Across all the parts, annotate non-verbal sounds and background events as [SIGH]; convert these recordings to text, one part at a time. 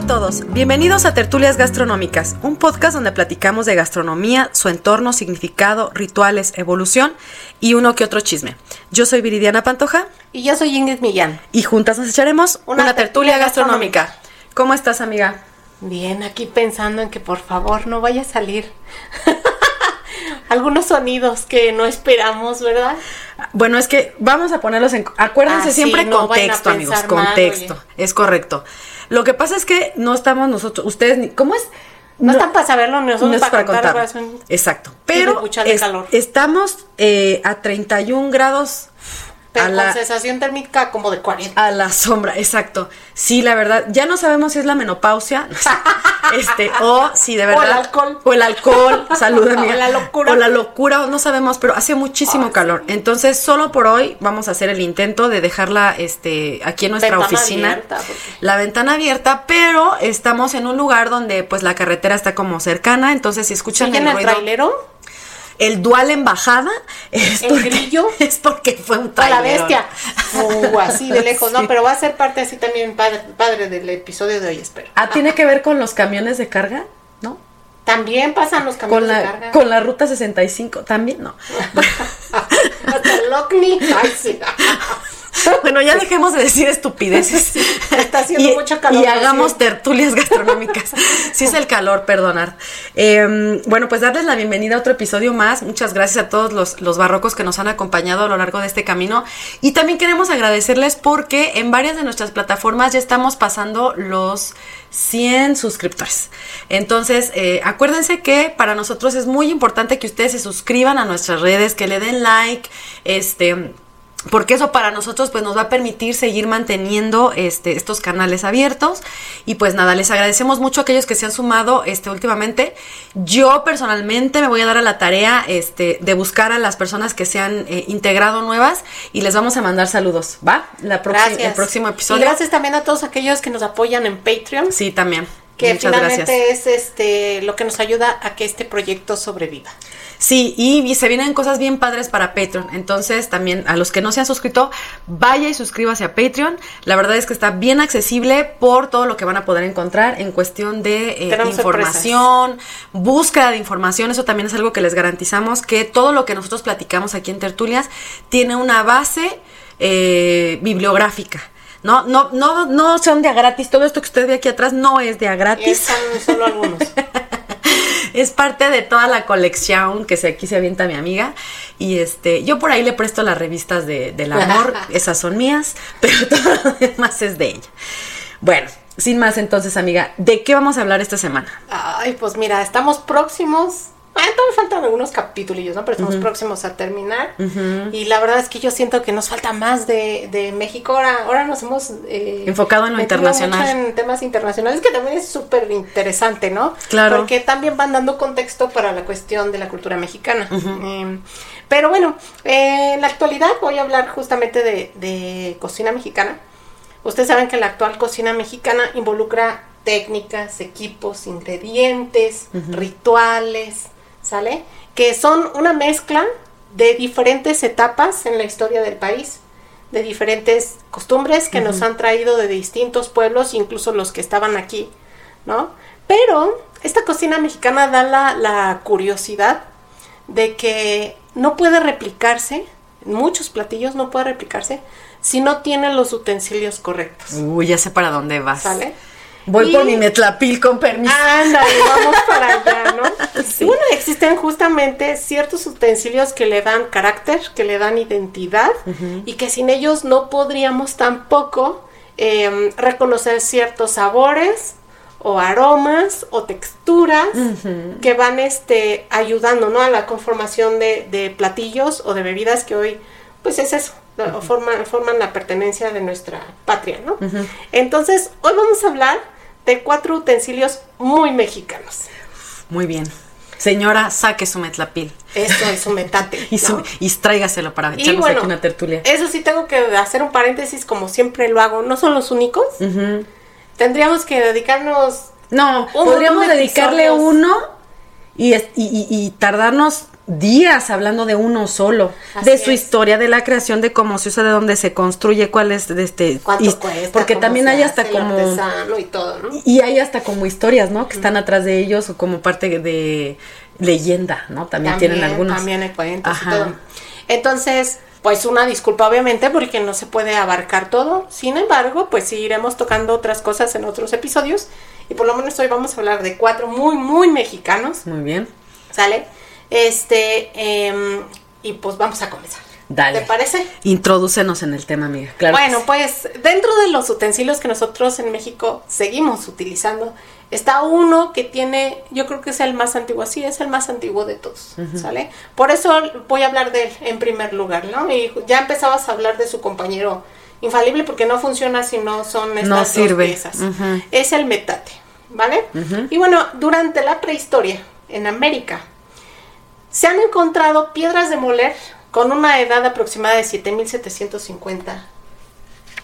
A todos, bienvenidos a Tertulias Gastronómicas, un podcast donde platicamos de gastronomía, su entorno, significado, rituales, evolución y uno que otro chisme. Yo soy Viridiana Pantoja. Y yo soy Ingrid Millán. Y juntas nos echaremos una, tertulia, gastronómica. ¿Cómo estás, amiga? Bien, aquí pensando en que por favor no vaya a salir [LAUGHS] algunos sonidos que no esperamos, ¿verdad? Bueno, es que vamos a ponerlos en... Acuérdense ah, siempre contexto, amigos, contexto. es correcto. Lo que pasa es que no estamos nosotros, ustedes, ¿cómo es? No, están para saberlo, nosotros no es para, contar. Exacto. Pero estamos eh, a 31 grados pero con la, sensación térmica como de 40. A la sombra, exacto. Sí, la verdad, ya no sabemos si es la menopausia, [LAUGHS] este, o si de verdad. O el alcohol. O el alcohol, salúdame. [LAUGHS] o la locura. O la locura, no sabemos, pero hace muchísimo calor. Entonces, solo por hoy vamos a hacer el intento de dejarla este, aquí en nuestra oficina. La ventana abierta, pero estamos en un lugar donde pues la carretera está como cercana, entonces si escuchan el, el trailero? El dual embajada es el grillo [LAUGHS] es porque fue un A la bestia. Uh, así de lejos, no, [LAUGHS] pero va a ser parte así también padre, padre del episodio de hoy, espero. Ah, tiene que ver con los camiones de carga, ¿no? También pasan los camiones con la, de carga. Con la ruta 65, también no. [LAUGHS] Hasta el Lockney. Ay, sí. [LAUGHS] bueno, ya dejemos de decir estupideces. Está haciendo mucho calor. Y hagamos tertulias gastronómicas. [LAUGHS] sí es el calor, perdonar. Em, bueno, pues darles la bienvenida a otro episodio más. Muchas gracias a todos los, los barrocos que nos han acompañado a lo largo de este camino. Y también queremos agradecerles porque en varias de nuestras plataformas ya estamos pasando los 100 suscriptores. Entonces, eh, acuérdense que para nosotros es muy importante que ustedes se suscriban a nuestras redes, que le den like, este porque eso para nosotros pues nos va a permitir seguir manteniendo este, estos canales abiertos y pues nada, les agradecemos mucho a aquellos que se han sumado este, últimamente. Yo personalmente me voy a dar a la tarea este, de buscar a las personas que se han eh, integrado nuevas y les vamos a mandar saludos, ¿va? La el próximo episodio. Y gracias también a todos aquellos que nos apoyan en Patreon. Sí, también. Que finalmente es este, lo que nos ayuda a que este proyecto sobreviva. Sí, y, se vienen cosas bien padres para Patreon. Entonces, también a los que no se han suscrito, vaya y suscríbase a Patreon. La verdad es que está bien accesible por todo lo que van a poder encontrar en cuestión de eh, información, búsqueda de información. Eso también es algo que les garantizamos que todo lo que nosotros platicamos aquí en Tertulias tiene una base eh, bibliográfica. No, no, no, no son de a gratis. Todo esto que usted ve aquí atrás no es de a gratis. Solo algunos. [LAUGHS] [LAUGHS] es parte de toda la colección que se, aquí se avienta mi amiga. Y este, yo por ahí le presto las revistas de, del amor, [LAUGHS] esas son mías, pero [LAUGHS] todo lo demás es de ella. Bueno, sin más entonces, amiga, ¿de qué vamos a hablar esta semana? Ay, pues mira, estamos próximos Ah, todavía faltan algunos capítulos, ¿no? Pero estamos próximos a terminar. Y la verdad es que yo siento que nos falta más de, de México. Ahora, ahora nos hemos eh, enfocado en lo internacional. en temas internacionales, que también es súper interesante, ¿no? Claro. Porque también van dando contexto para la cuestión de la cultura mexicana. Em, pero bueno, eh, en la actualidad voy a hablar justamente de, de cocina mexicana. Ustedes saben que la actual cocina mexicana involucra técnicas, equipos, ingredientes, rituales, ¿sale? Que son una mezcla de diferentes etapas en la historia del país, de diferentes costumbres que nos han traído de distintos pueblos, incluso los que estaban aquí, ¿no? Pero esta cocina mexicana da la, la curiosidad de que no puede replicarse, muchos platillos no puede replicarse, si no tiene los utensilios correctos. Uy, ya sé para dónde vas. ¿Sale? Voy por mi metlapil con permiso. Ándale, vamos para allá, ¿no? [LAUGHS] Sí. Bueno, existen justamente ciertos utensilios que le dan carácter, que le dan identidad y que sin ellos no podríamos tampoco em, reconocer ciertos sabores o aromas o texturas que van este, ayudando ¿no? a la conformación de, platillos o de bebidas que hoy, pues es eso, forman, forman la pertenencia de nuestra patria, ¿no? Entonces, hoy vamos a hablar de cuatro utensilios muy mexicanos. Muy bien. Señora, saque su metlapil. Eso es un metate. [LAUGHS] Y, su- ¿no? y tráigaselo para echarnos bueno, aquí una tertulia. Eso sí tengo que hacer un paréntesis como siempre lo hago. No son los únicos. Tendríamos que dedicarnos No, podríamos de dedicarle episodios. uno y tardarnos días hablando de uno solo, Así de su es. historia, de la creación, de cómo se usa, de dónde se construye, cuál es de este cuánto y- cuesta. porque también hay hasta como y todo, ¿no? y hay hasta como historias, ¿no? Que están atrás de ellos o como parte de leyenda, ¿no? También, tienen algunos. También hay cuentos Ajá. y todo. Entonces, pues una disculpa obviamente porque no se puede abarcar todo. Sin embargo, pues sí iremos tocando otras cosas en otros episodios. Y por lo menos hoy vamos a hablar de cuatro muy, muy mexicanos. Muy bien. ¿Sale? Este, em, y pues vamos a comenzar. Dale. ¿Te parece? Introdúcenos en el tema, amiga. Claro. bueno, sí. pues dentro de los utensilios que nosotros en México seguimos utilizando, está uno que tiene, yo creo que es el más antiguo, sí, es el más antiguo de todos, ¿sale? Por eso voy a hablar de él en primer lugar, ¿no? Y ya empezabas a hablar de su compañero infalible porque no funciona si no son estas No dos sirve. piezas. Ujú. Es el metate, ¿vale? Y bueno, durante la prehistoria en América, se han encontrado piedras de moler con una edad aproximada de 7750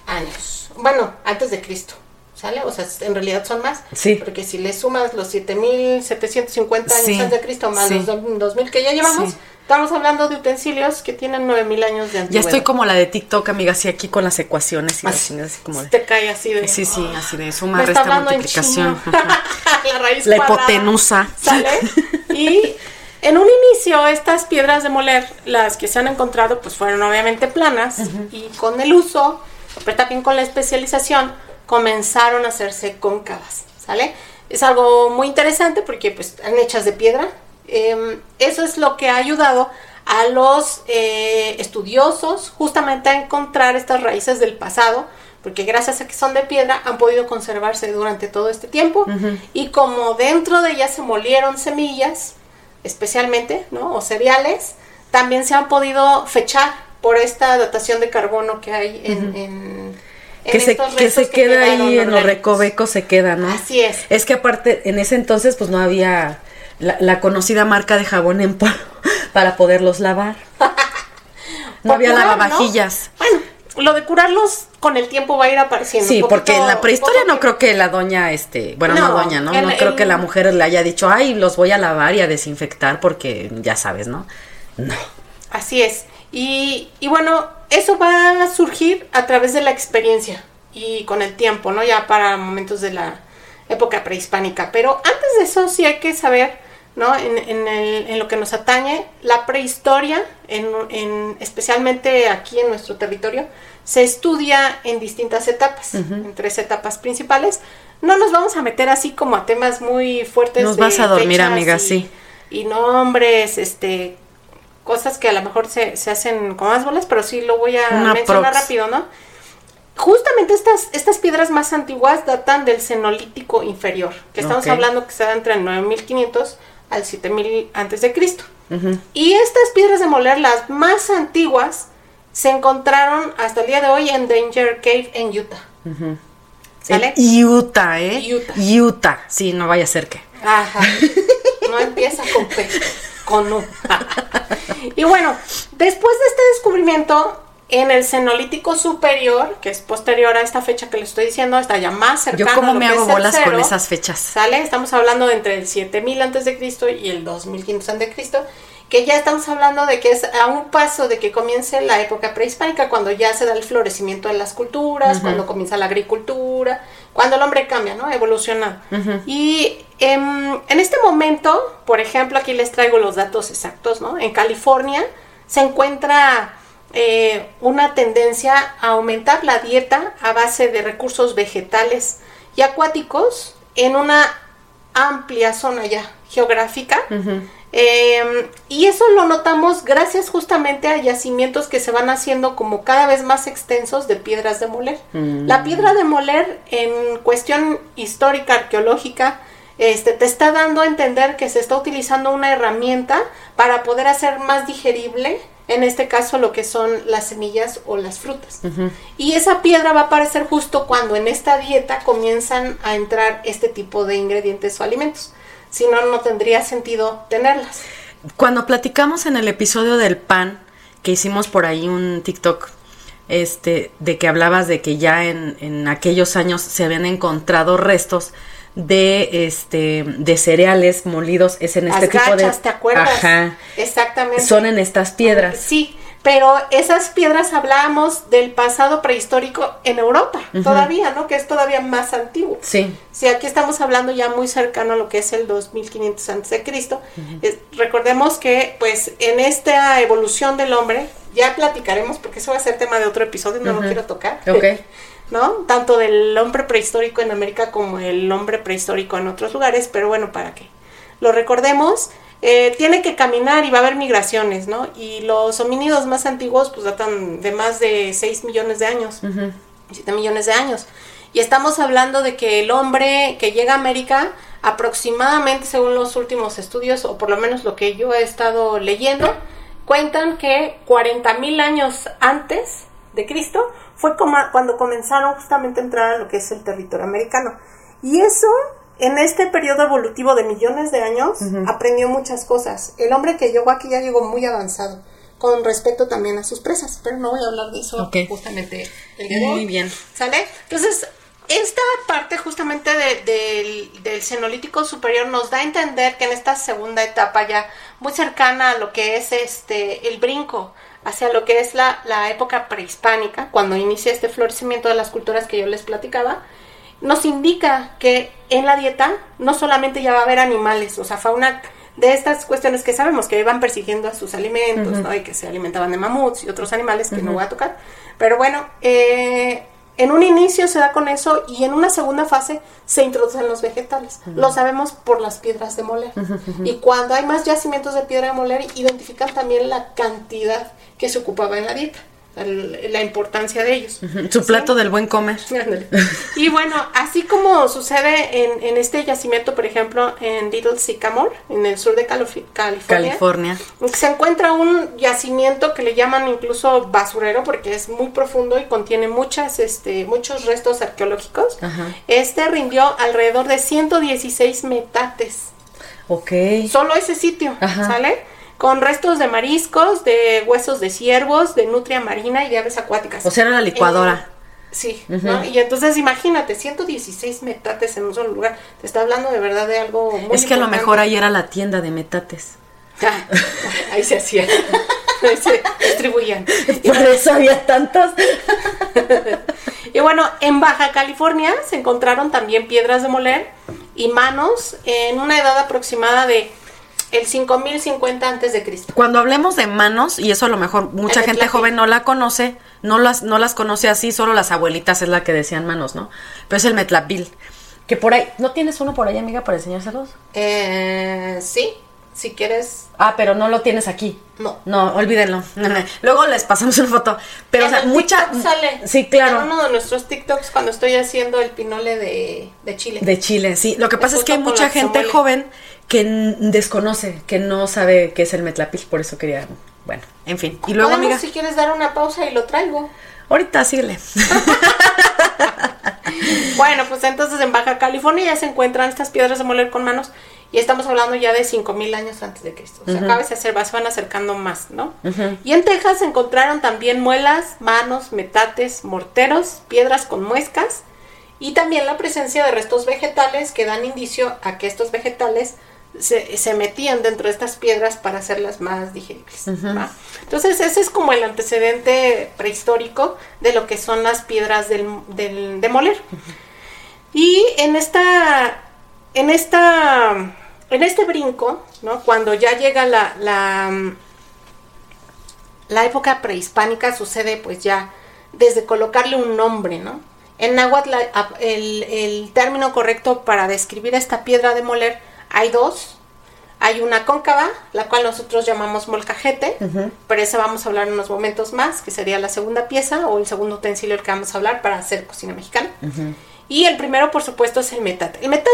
años. Bueno, antes de Cristo. ¿Sale? O sea, en realidad son más. Sí. Porque si le sumas los 7750 años Sí, antes de Cristo más sí. los do- 2000 que ya llevamos, Sí. estamos hablando de utensilios que tienen 9000 años de Ya antigüedad. estoy como la de TikTok, amiga, así aquí con las ecuaciones y Así, así como de... Te cae así de. Sí, sí, así de suma, resta, multiplicación. [LAUGHS] la raíz La cuadrada. hipotenusa. ¿Sale? [LAUGHS] Y en un inicio, estas piedras de moler, las que se han encontrado, pues fueron obviamente planas. Y con el uso, pero también con la especialización, comenzaron a hacerse cóncavas. ¿Sale? Es algo muy interesante porque pues están hechas de piedra. Em, eso es lo que ha ayudado a los eh, estudiosos justamente a encontrar estas raíces del pasado, porque gracias a que son de piedra han podido conservarse durante todo este tiempo y como dentro de ellas se molieron semillas, especialmente, ¿no? O cereales, también se han podido fechar por esta datación de carbono que hay en, que se, que se queda ahí en los recovecos, se queda, ¿no? Así es. Es que aparte, en ese entonces, pues no había la, la conocida marca de jabón en polvo [LAUGHS] para poderlos lavar. [LAUGHS] No había lavavajillas. ¿no? Bueno, lo de curarlos con el tiempo va a ir apareciendo. Sí, porque en la prehistoria no creo que la doña, este, bueno, no, No, doña, ¿no? No creo que la mujer le haya dicho, ay, los voy a lavar y a desinfectar porque ya sabes, ¿no? No. Así es. Y, y bueno, eso va a surgir a través de la experiencia y con el tiempo, ¿no? Ya para momentos de la época prehispánica. Pero antes de eso sí hay que saber, ¿no? En, en el- en lo que nos atañe, la prehistoria, en, en- especialmente aquí en nuestro territorio, se estudia en distintas etapas, en tres etapas principales. No nos vamos a meter así como a temas muy fuertes. Nos de vas a dormir, amiga, y- sí. Y nombres, este, cosas que a lo mejor se, se hacen con más bolas, pero sí lo voy a Una mencionar prox. rápido, ¿no? Justamente estas, estas piedras más antiguas datan del cenolítico inferior, que estamos hablando que se da entre el 9500 al 7000 antes de Cristo. Y estas piedras de moler, las más antiguas, se encontraron hasta el día de hoy en Danger Cave en Utah. ¿Sale? En Utah, ¿eh? Utah. Utah. Sí, no vaya a ser que. Ajá. [LAUGHS] No empieza con P, con U. y bueno, después de este descubrimiento, en el cenolítico superior, que es posterior a esta fecha que le estoy diciendo, está ya más cercano Yo como a lo me que hago bolas con cero, esas fechas. ¿Sale? Estamos hablando de entre el 7000 antes de Cristo y el 2500 antes de Cristo, que ya estamos hablando de que es a un paso de que comience la época prehispánica, cuando ya se da el florecimiento de las culturas, cuando comienza la agricultura, cuando el hombre cambia, ¿no? Evoluciona. Y em, en este momento, por ejemplo, aquí les traigo los datos exactos, ¿no? En California se encuentra eh, una tendencia a aumentar la dieta a base de recursos vegetales y acuáticos en una amplia zona ya geográfica. Eh, y eso lo notamos gracias justamente a yacimientos que se van haciendo como cada vez más extensos de piedras de moler. La piedra de moler en cuestión histórica, arqueológica, este, te está dando a entender que se está utilizando una herramienta para poder hacer más digerible, en este caso, lo que son las semillas o las frutas. Y esa piedra va a aparecer justo cuando en esta dieta comienzan a entrar este tipo de ingredientes o alimentos. si no, no tendría sentido tenerlas. Cuando platicamos en el episodio del pan, que hicimos por ahí un TikTok, este, de que hablabas de que ya en, en aquellos años se habían encontrado restos de este de cereales molidos es en este Las tipo de gachas, ¿te acuerdas? Ajá. Exactamente. Son en estas piedras. Sí, pero esas piedras hablábamos del pasado prehistórico en Europa, todavía, ¿no? Que es todavía más antiguo. Sí. Si aquí estamos hablando ya muy cercano a lo que es el 2500 antes de Cristo, recordemos que pues en esta evolución del hombre, ya platicaremos porque eso va a ser tema de otro episodio, no lo quiero tocar. Ok. [LAUGHS] ¿No? Tanto del hombre prehistórico en América como el hombre prehistórico en otros lugares, pero bueno, para que lo recordemos, eh, tiene que caminar y va a haber migraciones, ¿no? Y los homínidos más antiguos pues datan de más de 6 millones de años. 7 millones de años. Y estamos hablando de que el hombre que llega a América, aproximadamente según los últimos estudios, o por lo menos lo que yo he estado leyendo, cuentan que 40 mil años antes de Cristo fue como cuando comenzaron justamente a entrar a lo que es el territorio americano. Y eso, en este periodo evolutivo de millones de años, aprendió muchas cosas. El hombre que llegó aquí ya llegó muy avanzado con respecto también a sus presas, pero no voy a hablar de eso justamente el día de hoy. Muy bien. ¿Sale? Entonces, esta parte justamente de- del, del cenolítico superior nos da a entender que en esta segunda etapa ya muy cercana a lo que es este el brinco hacia lo que es la, la época prehispánica, cuando inicia este florecimiento de las culturas que yo les platicaba, nos indica que en la dieta no solamente ya va a haber animales, o sea, fauna de estas cuestiones que sabemos que iban persiguiendo a sus alimentos, ¿no? Y que se alimentaban de mamuts y otros animales que no voy a tocar. Pero bueno, eh, en un inicio se da con eso y en una segunda fase se introducen los vegetales. Lo sabemos por las piedras de moler. Y cuando hay más yacimientos de piedra de moler, identifican también la cantidad que se ocupaba en la dieta, el- la importancia de ellos. Su ¿Sí? plato del buen comer. Ándale. [LAUGHS] Y bueno, así como sucede en, en este yacimiento, por ejemplo, en Little Sycamore, en el sur de California, California. se encuentra un yacimiento que le llaman incluso basurero porque es muy profundo y contiene muchas, este, muchos restos arqueológicos. Ajá. Este rindió alrededor de 116 metates. Ok. Solo ese sitio, Ajá. ¿sale? Con restos de mariscos, de huesos de ciervos, de nutria marina y de aves acuáticas. O sea, era la licuadora. Eh, sí, ¿no? Y entonces imagínate, 116 metates en un solo lugar. Te está hablando de verdad de algo muy es que a lo mejor ahí era la tienda de metates. Ah, ahí se hacía. Ahí se distribuían. Por eso había tantos. Y bueno, en Baja California se encontraron también piedras de moler y manos en una edad aproximada de el 5050 antes de Cristo. Cuando hablemos de manos, y eso a lo mejor mucha El gente joven no la conoce, no las, no las conoce así, solo las abuelitas es la que decían manos, ¿no? Pero es el metlapil. Que por ahí, ¿no tienes uno por ahí, amiga, para enseñárselos? Eh, sí, si quieres. Ah, pero no lo tienes aquí. No. No, olvídenlo. Luego les pasamos una foto. Pero, o En sea, el mucha. Sale. Sí, claro. En uno de nuestros TikToks cuando estoy haciendo el pinole de, de Chile. De Chile, sí. Lo que pasa es que hay mucha gente joven que desconoce, que no sabe qué es el metlapil, por eso quería. Bueno, en fin. Y luego, amiga, si quieres dar una pausa y lo traigo. ahorita síguele. [LAUGHS] Bueno, pues entonces en Baja California ya se encuentran estas piedras de moler con manos y estamos hablando ya de 5000 años antes de Cristo. O sea, cada vez se, acer- se van acercando más, ¿no? Y en Texas se encontraron también muelas, manos, metates, morteros, piedras con muescas y también la presencia de restos vegetales que dan indicio a que estos vegetales se, se metían dentro de estas piedras para hacerlas más digeribles. Entonces ese es como el antecedente prehistórico de lo que son las piedras del, del- de moler. Y en esta, en esta, en este brinco, ¿no? Cuando ya llega la, la, la época prehispánica, sucede pues ya desde colocarle un nombre, ¿no? En náhuatl el término correcto para describir esta piedra de moler hay dos. Hay una cóncava, la cual nosotros llamamos molcajete, pero esa vamos a hablar en unos momentos más, que sería la segunda pieza o el segundo utensilio del que vamos a hablar para hacer cocina mexicana. Y el primero, por supuesto, es el metate. El metate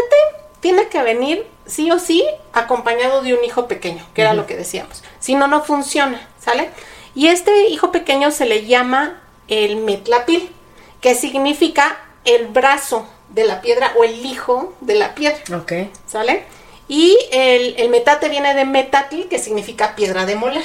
tiene que venir sí o sí acompañado de un hijo pequeño, que era lo que decíamos. Si no, no funciona, ¿sale? Y este hijo pequeño se le llama el metlapil, que significa el brazo de la piedra o el hijo de la piedra. Ok. ¿Sale? Y el, el metate viene de metatl, que significa piedra de moler.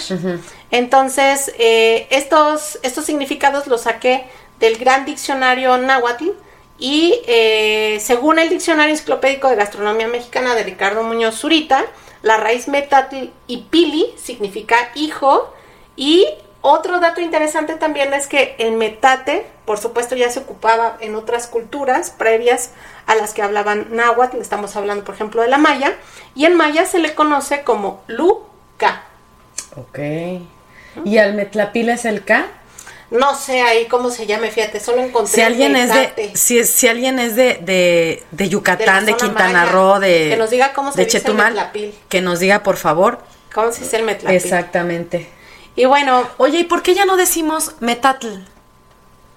Entonces, eh, estos, estos significados los saqué del gran diccionario náhuatl y eh, según el diccionario enciclopédico de gastronomía mexicana de Ricardo Muñoz Zurita, la raíz metatl y pili significa hijo y otro dato interesante también es que el metate, por supuesto, ya se ocupaba en otras culturas previas a las que hablaban náhuatl, estamos hablando, por ejemplo, de la maya, y en maya se le conoce como luca. Ok. ¿Y al metlapil es el K? No sé ahí cómo se llame, fíjate, solo encontré Si alguien es de, si, si alguien es de, de, de Yucatán, De Quintana maya, Roo, de, que nos diga cómo se de dice el Chetumal, metlapil. que nos diga por favor. ¿Cómo se dice el metlapil? Exactamente. Y bueno, Oye, ¿y por qué ya no decimos metatl?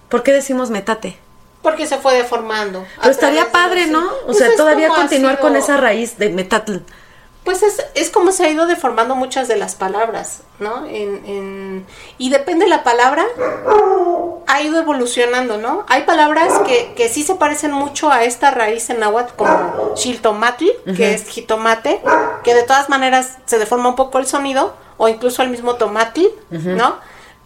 ¿Por qué decimos metate? porque se fue deformando. Pero estaría de padre, ¿no? O Pues sea, es todavía continuar con esa raíz de metatl. Pues es, es como se ha ido deformando muchas de las palabras, ¿no? En, en- y depende de la palabra, ha ido evolucionando, ¿no? Hay palabras que, que sí se parecen mucho a esta raíz en náhuatl, como chiltomatl, que es jitomate, que de todas maneras se deforma un poco el sonido, o incluso el mismo tomatl, ¿no?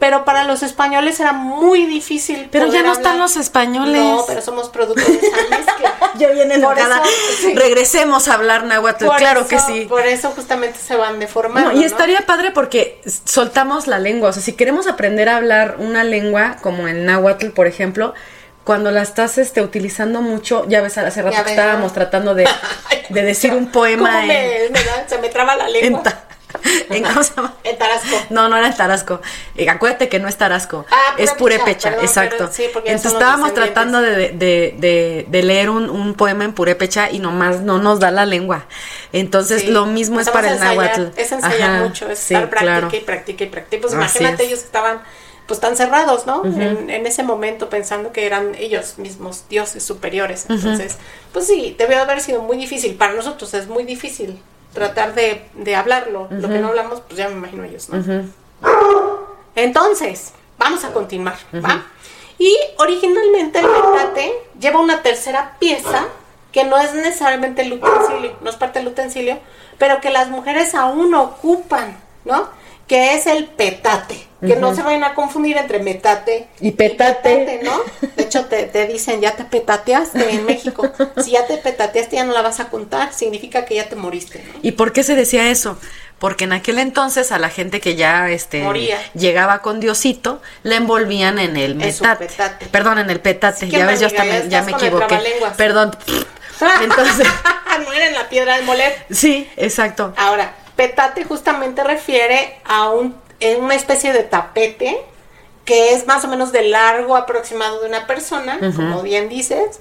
Pero para los españoles era muy difícil. Pero ya no están los españoles. No, pero somos producto de esa mezcla. [LAUGHS] Ya viene Por enojada. eso, sí. Regresemos a hablar náhuatl, Por claro eso- que sí. Por eso justamente se van deformando. No, y ¿no? estaría padre porque soltamos la lengua. O sea, si queremos aprender a hablar una lengua, como el náhuatl, por ejemplo, cuando la estás este, utilizando mucho, ya ves, hace rato que estábamos tratando de, [LAUGHS] de decir un poema ¿Cómo en, me, me da- se me traba la en, lengua? [LAUGHS] en- Tarasco. No, no era en Tarasco. Eh, acuérdate que no es Tarasco. Ah, es purépecha, perdón, exacto. pero sí, Entonces estábamos tratando de, de, de, de leer un, un poema en Purépecha y nomás no nos da la lengua. Entonces Sí. lo mismo es para el ensayar, náhuatl. Es ensayar Ajá, mucho, es sí, estar práctica claro. y practica y practica. Pues Así imagínate, es. ellos estaban pues tan cerrados, ¿no? en, en ese momento pensando que eran ellos mismos dioses superiores. Entonces, pues sí, debió haber sido muy difícil. Para nosotros es muy difícil tratar de, de hablarlo. Lo que no hablamos, pues ya me imagino ellos, ¿no? Entonces, vamos a continuar, ¿va? Y originalmente el metate lleva una tercera pieza que no es necesariamente el utensilio, no es parte del utensilio, pero que las mujeres aún ocupan, ¿no? Que es el petate. Que no se vayan a confundir entre metate Y petate. ¿no? De hecho, te, te dicen, ya te petateaste en [LAUGHS] México. Si ya te petateaste, ya no la vas a contar. Significa que ya te moriste, ¿no? ¿Y por qué se decía eso? Porque en aquel entonces a la gente que ya este Moría. llegaba con Diosito, la envolvían en el metate. petate. Perdón, en el petate. Sí, ¿qué ya ves, yo me, Ya me equivoqué. Perdón. [LAUGHS] Entonces, [LAUGHS] no era en la piedra de moler. sí, exacto. Ahora, petate justamente refiere a un, una especie de tapete que es más o menos de largo aproximado de una persona, como bien dices,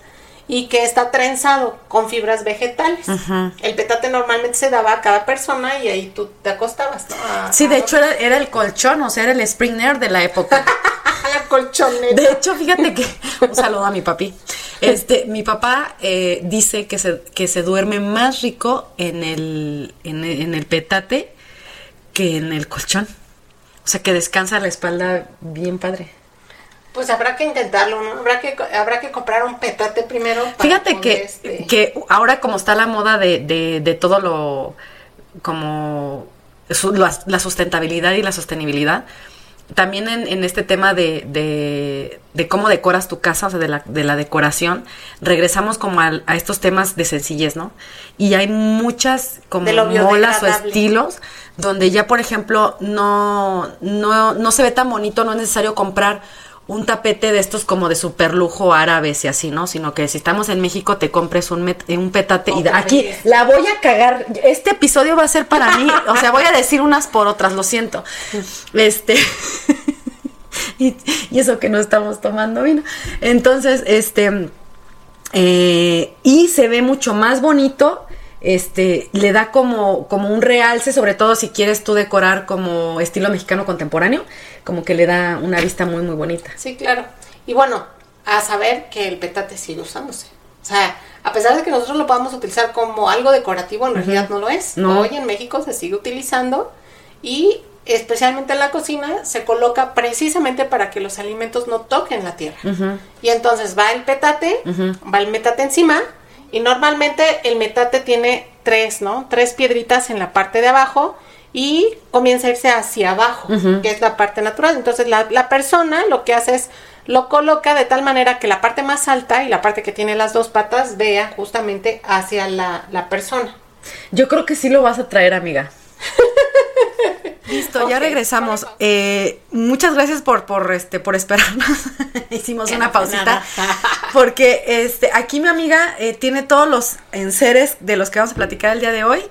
y que está trenzado con fibras vegetales. El petate normalmente se daba a cada persona y ahí tú te acostabas, ¿no? A- Sí, de a hecho era, era el colchón, o sea, era el Springer de la época. [LAUGHS] la colchoneta. De hecho, fíjate que un saludo a mi papi. Este, mi papá eh, dice que se, que se duerme más rico en el, en, el- en el petate que en el colchón. O sea, que descansa la espalda bien padre. Pues habrá que intentarlo, ¿no? Habrá que, habrá que comprar un petate primero. para Fíjate que, este, que ahora como está la moda de, de, de todo lo como su- la, la sustentabilidad y la sostenibilidad, también en, en este tema de, de, de cómo decoras tu casa, o sea, de la, de la decoración, regresamos como al- a, estos temas de sencillez, ¿no? Y hay muchas como molas o estilos donde ya, por ejemplo, no, no, no se ve tan bonito, no es necesario comprar un tapete de estos como de super lujo árabes y así, ¿no? Sino que si estamos en México te compres un, met- un petate y de- Otra aquí la voy a cagar. Este episodio va a ser para mí, o sea, voy a decir unas por otras, lo siento. Este [LAUGHS] y, y eso que no estamos tomando vino. Entonces, este eh, y se ve mucho más bonito. Este, le da como, como un realce, sobre todo si quieres tú decorar como estilo mexicano contemporáneo, como que le da una vista muy, muy bonita. Sí, claro. Y bueno, a saber que el petate sigue usándose. O sea, a pesar de que nosotros lo podamos utilizar como algo decorativo, en realidad no lo es. No. Hoy en México se sigue utilizando y especialmente en la cocina se coloca precisamente para que los alimentos no toquen la tierra. Y entonces va el petate, va el metate encima Y normalmente el metate tiene tres, ¿no? Tres piedritas en la parte de abajo y comienza a irse hacia abajo, que es la parte natural. Entonces la, la persona lo que hace es lo coloca de tal manera que la parte más alta y la parte que tiene las dos patas vea justamente hacia la, la persona. Yo creo que sí lo vas a traer, amiga. [LAUGHS] [LAUGHS] Listo, ya regresamos. Eh, muchas gracias por, por este, por esperarnos. [LAUGHS] Hicimos Que una no pausita. [LAUGHS] Porque este, aquí mi amiga eh, tiene todos los enseres de los que vamos a platicar el día de hoy.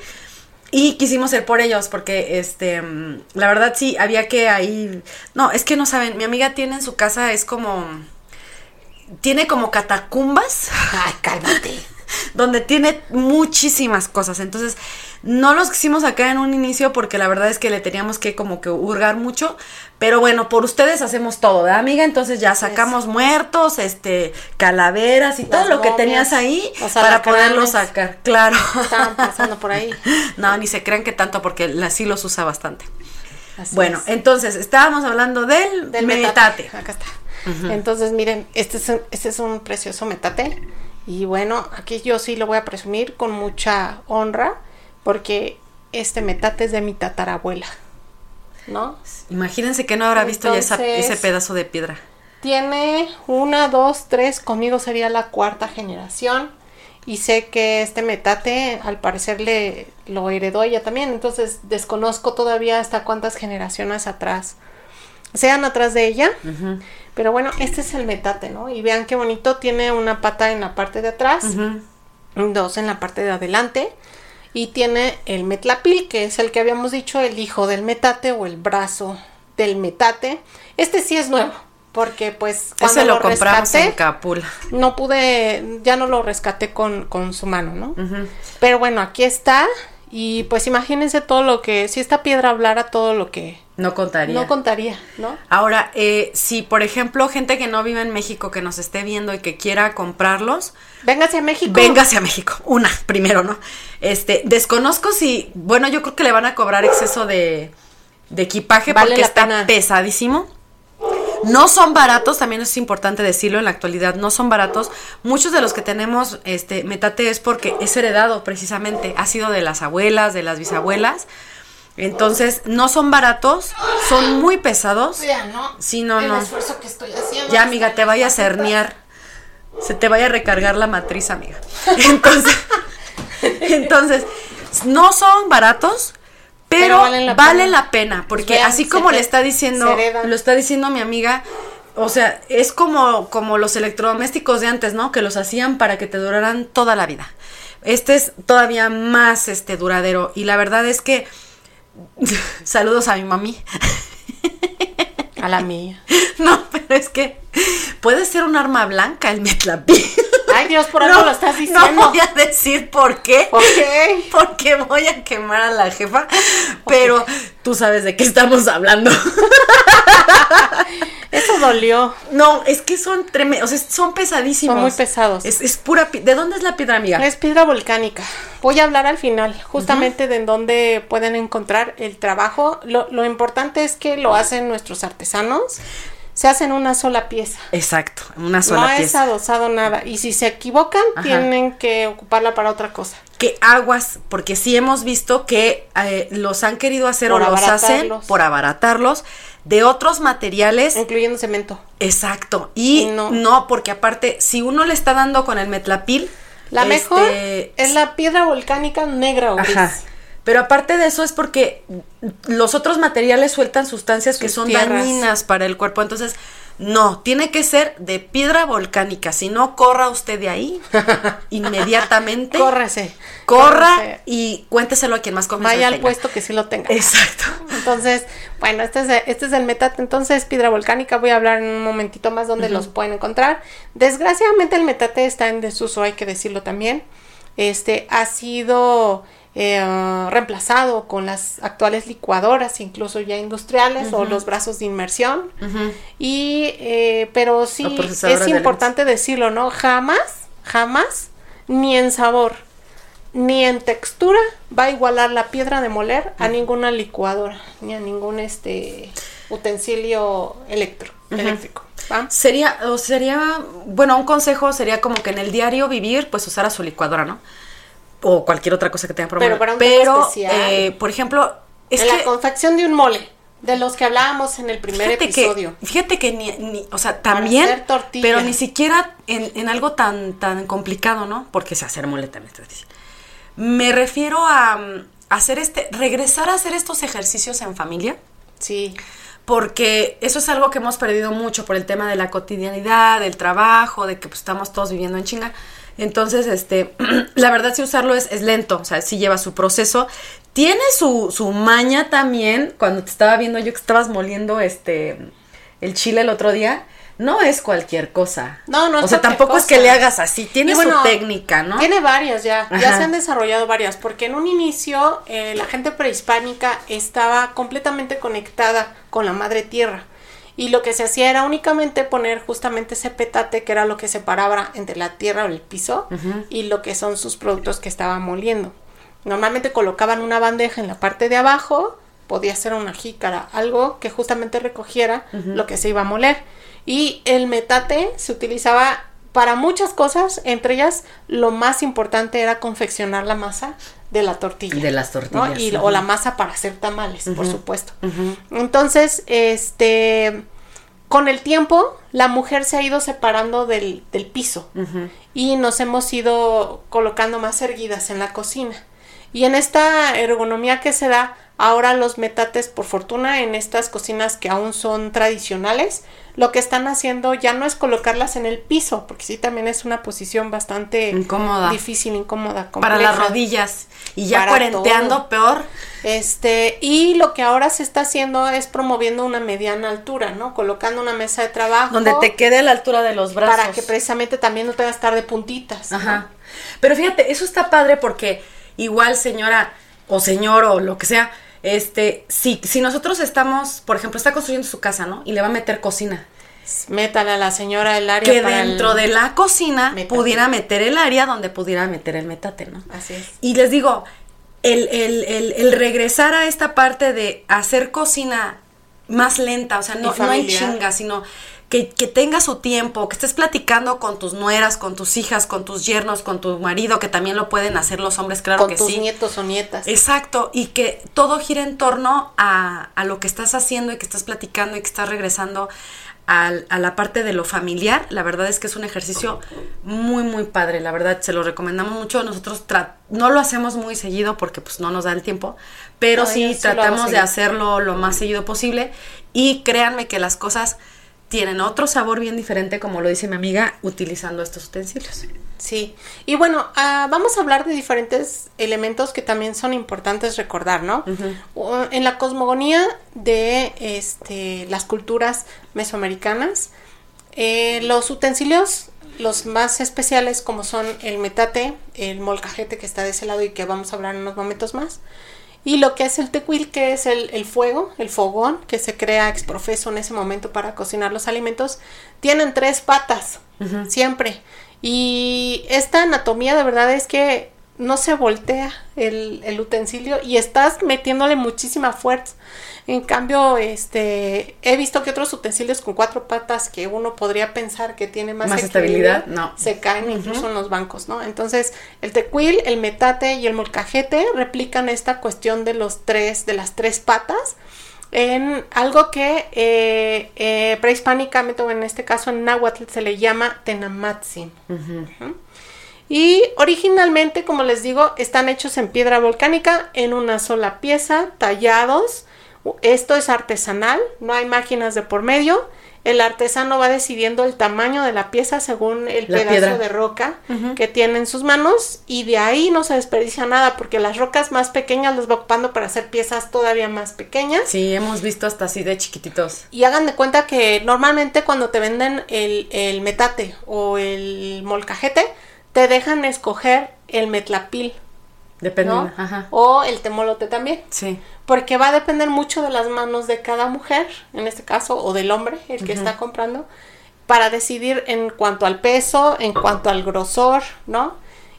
Y quisimos ir por ellos, porque este, mm, la verdad sí, había que ahí. No, es que no saben, mi amiga tiene en su casa, es como. Tiene como catacumbas Ay, cálmate. Donde tiene muchísimas cosas. Entonces, no los quisimos sacar en un inicio porque la verdad es que le teníamos que como que hurgar mucho. Pero bueno, por ustedes hacemos todo, ¿verdad, amiga? Entonces ya sacamos muertos, este, calaveras y todo lo que tenías ahí para poderlo sacar. Claro. Estaban pasando por ahí. [LAUGHS] no, ni se crean que tanto porque la, sí los usa bastante. Así bueno, es. entonces estábamos hablando del, del metate. Acá está. Entonces, miren, este es, un, este es un precioso metate. Y bueno, aquí yo sí lo voy a presumir con mucha honra, porque este metate es de mi tatarabuela. ¿No? Imagínense que no habrá visto ya esa- ese pedazo de piedra. Tiene una, dos, tres, conmigo sería la cuarta generación. Y sé que este metate al parecer le lo heredó ella también. Entonces desconozco todavía hasta cuántas generaciones atrás sean atrás de ella. Ujú, Pero bueno, este es el metate, ¿no? Y vean qué bonito. Tiene una pata en la parte de atrás, dos en la parte de adelante. Y tiene el metlapil, que es el que habíamos dicho, el hijo del metate o el brazo del metate. Este sí es nuevo, porque pues cuando Ese lo lo compramos en Capula. no pude, ya no lo rescaté con, con su mano, ¿no? Pero bueno, aquí está. Y pues imagínense todo lo que, si esta piedra hablara, todo lo que No contaría. no contaría, ¿no? Ahora, eh, si por ejemplo gente que no vive en México que nos esté viendo y que quiera comprarlos, Véngase a México. véngase a México. Una, primero, ¿no? Este, desconozco si, bueno, yo creo que le van a cobrar exceso de, de equipaje Vale porque está pena. pesadísimo. No son baratos, también es importante decirlo en la actualidad, no son baratos. Muchos de los que tenemos este metate es porque es heredado precisamente, ha sido de las abuelas, de las bisabuelas. Entonces, no son baratos, son muy pesados. Ya, ¿no? Sí, no, el no. esfuerzo que estoy haciendo. Ya, amiga, te vayas a herniar. Se te vaya a recargar la matriz, amiga. [LAUGHS] Entonces, [LAUGHS] entonces no son baratos, pero, Pero valen valen la la pena. porque Pues vean, así como le está diciendo, lo está diciendo mi amiga, o sea, es como, como los electrodomésticos de antes, ¿no? Que los hacían para que te duraran toda la vida. Este es todavía más este duradero. Y la verdad es que [LAUGHS] saludos a mi mami. A la mía. [LAUGHS] No, pero es que puede ser un arma blanca el metlapil. [LAUGHS] Ay, Dios, por algo lo estás diciendo. No voy a decir por qué. ¿Por qué? Porque voy a quemar a la jefa. Pero tú sabes de qué estamos hablando. [LAUGHS] Eso dolió. No, es que son tremendos, o sea, son pesadísimos. Son muy pesados. Es, es pura. ¿De dónde es la piedra, amiga? Es piedra volcánica. Voy a hablar al final, justamente de en dónde pueden encontrar el trabajo. Lo, lo importante es que lo hacen nuestros artesanos. Se hacen una sola pieza. Exacto, una No sola es pieza. adosado nada. Y si se equivocan, Ajá. tienen que ocuparla para otra cosa. Que aguas, porque sí hemos visto que eh, los han querido hacer Por o los hacen por abaratarlos de otros materiales Incluyendo cemento. Exacto. Y Y no. no. porque aparte, si uno le está dando con el metlapil. La este, mejor es la piedra volcánica negra o gris. Ajá. Pero aparte de eso es porque los otros materiales sueltan sustancias que son tierras. dañinas para el cuerpo. Entonces, no, tiene que ser de piedra volcánica. Si no, corra usted de ahí [LAUGHS] inmediatamente. Córrese. Corra Córrese. y cuénteselo a quien más confianza Vaya al puesto que sí lo tenga. Exacto. Entonces, bueno, este es, este es el metate. Entonces, piedra volcánica, voy a hablar en un momentito más donde los pueden encontrar. Desgraciadamente, el metate está en desuso, hay que decirlo también. Este ha sido eh, reemplazado con las actuales licuadoras, incluso ya industriales, o los brazos de inmersión. Y, eh, pero sí es de importante decirlo, ¿no? Jamás, jamás, ni en sabor, ni en textura va a igualar la piedra de moler a ninguna licuadora, ni a ningún este utensilio electro, eléctrico. Sería, o sería, bueno, un consejo sería como que en el diario vivir, pues usar a su licuadora, ¿no? O cualquier otra cosa que tenga Pero problema. para un especial. eh, por ejemplo, es en que la confección de un mole, de los que hablábamos en el primer fíjate episodio. que, fíjate que ni, ni- o sea, también, hacer tortilla. pero ni siquiera en, en algo tan, tan complicado, ¿no? Porque se hacer mole también es difícil. Me refiero a mm, hacer este, regresar a hacer estos ejercicios en familia. Sí, porque eso es algo que hemos perdido mucho por el tema de la cotidianidad, del trabajo, de que pues, estamos todos viviendo en chinga. Entonces, este, [CLEARS THROAT] la verdad, si usarlo es, lento, o sea, sí lleva su proceso. Tiene su, su maña también, cuando te estaba viendo yo que estabas moliendo este el chile el otro día, no es cualquier cosa. No, no es O sea, tampoco es que le hagas así, tiene Y su bueno, técnica, ¿no? Tiene varias ya, ya se han desarrollado varias, porque en un inicio eh, la gente prehispánica estaba completamente conectada con la madre tierra. Y lo que se hacía era únicamente poner justamente ese petate, que era lo que separaba entre la tierra o el piso, y lo que son sus productos que estaban moliendo. Normalmente colocaban una bandeja en la parte de abajo, podía ser una jícara, algo que justamente recogiera lo que se iba a moler. Y el metate se utilizaba para muchas cosas, entre ellas lo más importante era confeccionar la masa de la tortilla. De las ¿no? tortillas, Y, o la masa para hacer tamales, por supuesto. Entonces, este, con el tiempo, la mujer se ha ido separando del, del piso y nos hemos ido colocando más erguidas en la cocina. Y en esta ergonomía que se da, ahora los metates, por fortuna, en estas cocinas que aún son tradicionales, lo que están haciendo ya no es colocarlas en el piso, porque sí también es una posición bastante Incómoda. difícil, incómoda, Para las compleja. rodillas. Y ya cuarenteando, todo. peor. Este, y lo que ahora se está haciendo es promoviendo una mediana altura, ¿no? Colocando una mesa de trabajo. Donde te quede a la altura de los brazos. Para que precisamente también no tengas estar de puntitas. ¿no? Ajá. Pero fíjate, eso está padre porque igual señora o señor o lo que sea, este, si, si nosotros estamos, por ejemplo, está construyendo su casa, ¿no? Y le va a meter cocina. Métale a la señora el área Que para el- dentro de la cocina Metate. pudiera meter el área donde pudiera meter el metate, ¿no? Así es. Y les digo, el, el, el, regresar a esta parte de hacer cocina más lenta, o sea, no, no en chinga, sino que, que tenga su tiempo, que estés platicando con tus nueras, con tus hijas, con tus yernos, con tu marido, que también lo pueden hacer los hombres, claro con que tus sí. nietos o nietas. Exacto, y que todo gira en torno a, a lo que estás haciendo y que estás platicando y que estás regresando al- a la parte de lo familiar. La verdad es que es un ejercicio muy, muy padre. La verdad, se lo recomendamos mucho. Nosotros no lo hacemos muy seguido porque pues no nos da el tiempo, pero No, sí tratamos de hacerlo lo más seguido posible. Y créanme que las cosas tienen otro sabor bien diferente, como lo dice mi amiga, utilizando estos utensilios. Sí, y bueno, ah, vamos a hablar de diferentes elementos que también son importantes recordar, ¿no? En la cosmogonía de este, las culturas mesoamericanas, eh, los utensilios, los más especiales como son el metate, el molcajete que está de ese lado y que vamos a hablar en unos momentos más, y lo que es el tequil, que es el, el fuego, el fogón, que se crea exprofeso en ese momento para cocinar los alimentos, tienen tres patas, siempre. Y esta anatomía de verdad es que no se voltea el, el utensilio y estás metiéndole muchísima fuerza. En cambio, este, he visto que otros utensilios con cuatro patas que uno podría pensar que tiene más, estabilidad, no. se caen incluso en los bancos, ¿no? Entonces, el tequil, el metate y el molcajete replican esta cuestión de los tres, de las tres patas en algo que eh, eh, prehispánicamente, o en este caso en náhuatl, se le llama tenamatzin. Y originalmente, como les digo, están hechos en piedra volcánica en una sola pieza, tallados. Esto es artesanal, no hay máquinas de por medio. El artesano va decidiendo el tamaño de la pieza según el La pedazo piedra. de roca que tiene en sus manos y de ahí no se desperdicia nada porque las rocas más pequeñas las va ocupando para hacer piezas todavía más pequeñas. Sí, hemos visto hasta así de chiquititos. Y hagan de cuenta que normalmente cuando te venden el, el metate o el molcajete, te dejan escoger el metlapil, Depende. ¿no? Ajá. O el temolote también. Sí. Porque va a depender mucho de las manos de cada mujer, en este caso, o del hombre, el que está comprando, para decidir en cuanto al peso, en cuanto al grosor, ¿no?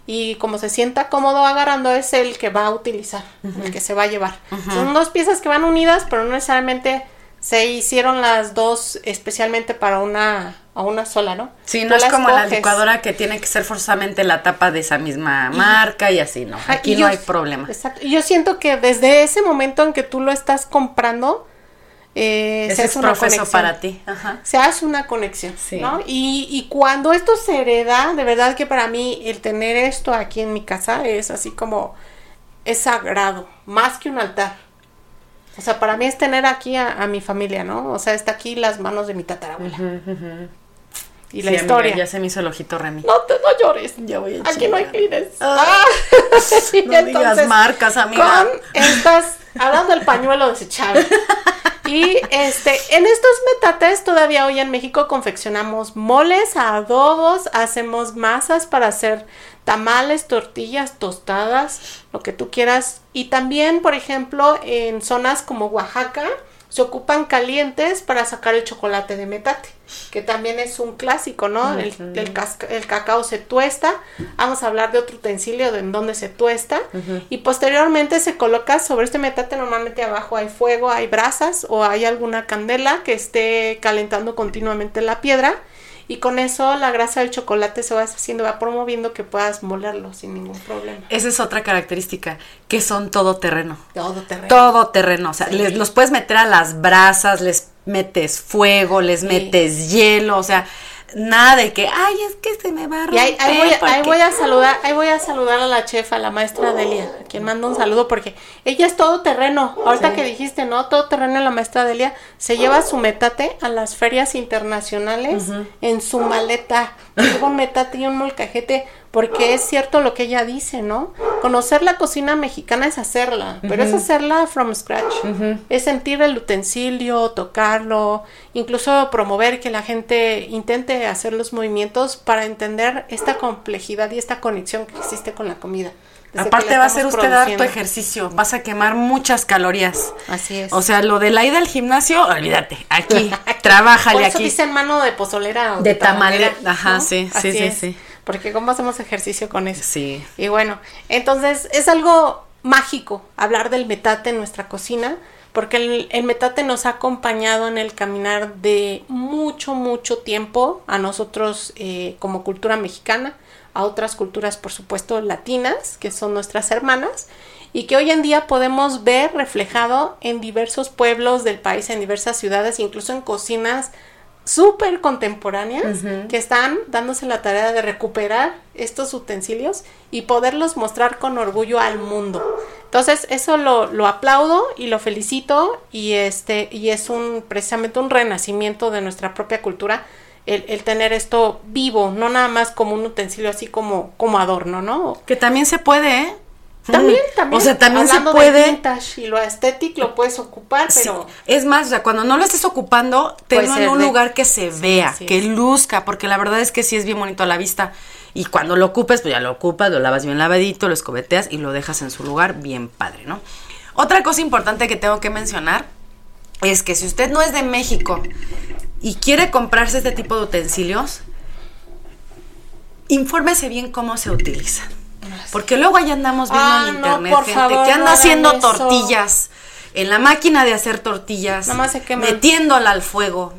Y como se sienta cómodo agarrando, es el que va a utilizar, el que se va a llevar. Son dos piezas que van unidas, pero no necesariamente se hicieron las dos especialmente para una a una sola, ¿no? Sí, Tú no es como la licuadora que tiene que ser forzosamente la tapa de esa misma marca y así, ¿no? Aquí no yo- hay problema. Exacto. Yo siento que desde ese momento en que tú lo estás comprando, eh, Ese se es hace una profeso conexión. para ti. Ajá. Se hace una conexión, Sí. ¿no? Y, y cuando esto se hereda, de verdad que para mí el tener esto aquí en mi casa es así como, es sagrado, más que un altar. O sea, para mí es tener aquí a, a mi familia, ¿no? O sea, está aquí las manos de mi tatarabuela. Y la Sí, amiga, historia. ya se me hizo el ojito Remy. No, te, no llores. Ya voy a Aquí no hay chingar. Kleenex. Ah. Ah. [LAUGHS] No digas marcas, amiga. Con estas, hablando del pañuelo desechable. Y este, en estos metates todavía hoy en México confeccionamos moles, adobos, hacemos masas para hacer tamales, tortillas, tostadas, lo que tú quieras. Y también, por ejemplo, en zonas como Oaxaca, se ocupan calientes para sacar el chocolate de metate, que también es un clásico, ¿no? el, el casca- el cacao se tuesta, vamos a hablar de otro utensilio de en donde se tuesta, y posteriormente se coloca sobre este metate, normalmente abajo hay fuego, hay brasas o hay alguna candela que esté calentando continuamente la piedra, y con eso la grasa del chocolate se va haciendo, va promoviendo que puedas molerlo sin ningún problema. Esa es otra característica, que son todoterreno. Todo terreno. Todo terreno, o sea, Sí. les, los puedes meter a las brasas, les metes fuego, les Sí. metes hielo, o sea, nada de que, ay, es que se me va a Y ahí, ahí voy, romper ahí porque-". voy a saludar, ahí voy a saludar a la chefa, a la maestra Delia, a quien mando un saludo porque ella es todo terreno. Ahorita que dijiste, ¿no? Todo terreno la maestra Delia se lleva su metate a las ferias internacionales en su maleta. Lleva un metate y un molcajete porque es cierto lo que ella dice, ¿no? Conocer la cocina mexicana es hacerla, pero es hacerla from scratch. Es sentir el utensilio, tocarlo, incluso promover que la gente intente hacer los movimientos para entender esta complejidad y esta conexión que existe con la comida. desde Aparte va a ser usted harto ejercicio, vas a quemar muchas calorías. Así es. O sea, lo de la ida al gimnasio, olvídate, aquí, [LAUGHS] trabájale Por eso aquí. dicen mano de pozolera o De de, tamalera. tamalera, ajá, sí, sí, Así sí, es. sí. Porque cómo hacemos ejercicio con eso. Sí. Y bueno, entonces es algo mágico hablar del metate en nuestra cocina, porque el, el metate nos ha acompañado en el caminar de mucho, mucho tiempo a nosotros eh, como cultura mexicana, a otras culturas, por supuesto, latinas, que son nuestras hermanas, y que hoy en día podemos ver reflejado en diversos pueblos del país, en diversas ciudades, incluso en cocinas súper contemporáneas que están dándose la tarea de recuperar estos utensilios y poderlos mostrar con orgullo al mundo. Entonces, eso lo, lo aplaudo y lo felicito y este y es un precisamente un renacimiento de nuestra propia cultura el, el tener esto vivo, no nada más como un utensilio así como, como adorno, ¿no? Que también se puede, ¿eh? También, también. O sea, también se Hablando de puede. vintage y lo estético lo puedes ocupar, Sí. pero Es más, o sea, cuando no lo estés ocupando, tenlo en un de- lugar que se vea, que luzca, porque la verdad es que sí es bien bonito a la vista. Y cuando lo ocupes, pues ya lo ocupas, lo lavas bien lavadito, lo escobeteas y lo dejas en su lugar bien padre, ¿no? Otra cosa importante que tengo que mencionar es que si usted no es de México y quiere comprarse este tipo de utensilios, infórmese bien cómo se utilizan. Porque luego ahí andamos viendo Ah, en internet gente favor, que anda haciendo eso. tortillas en la máquina de hacer tortillas, Nada más se queman. metiéndola al fuego.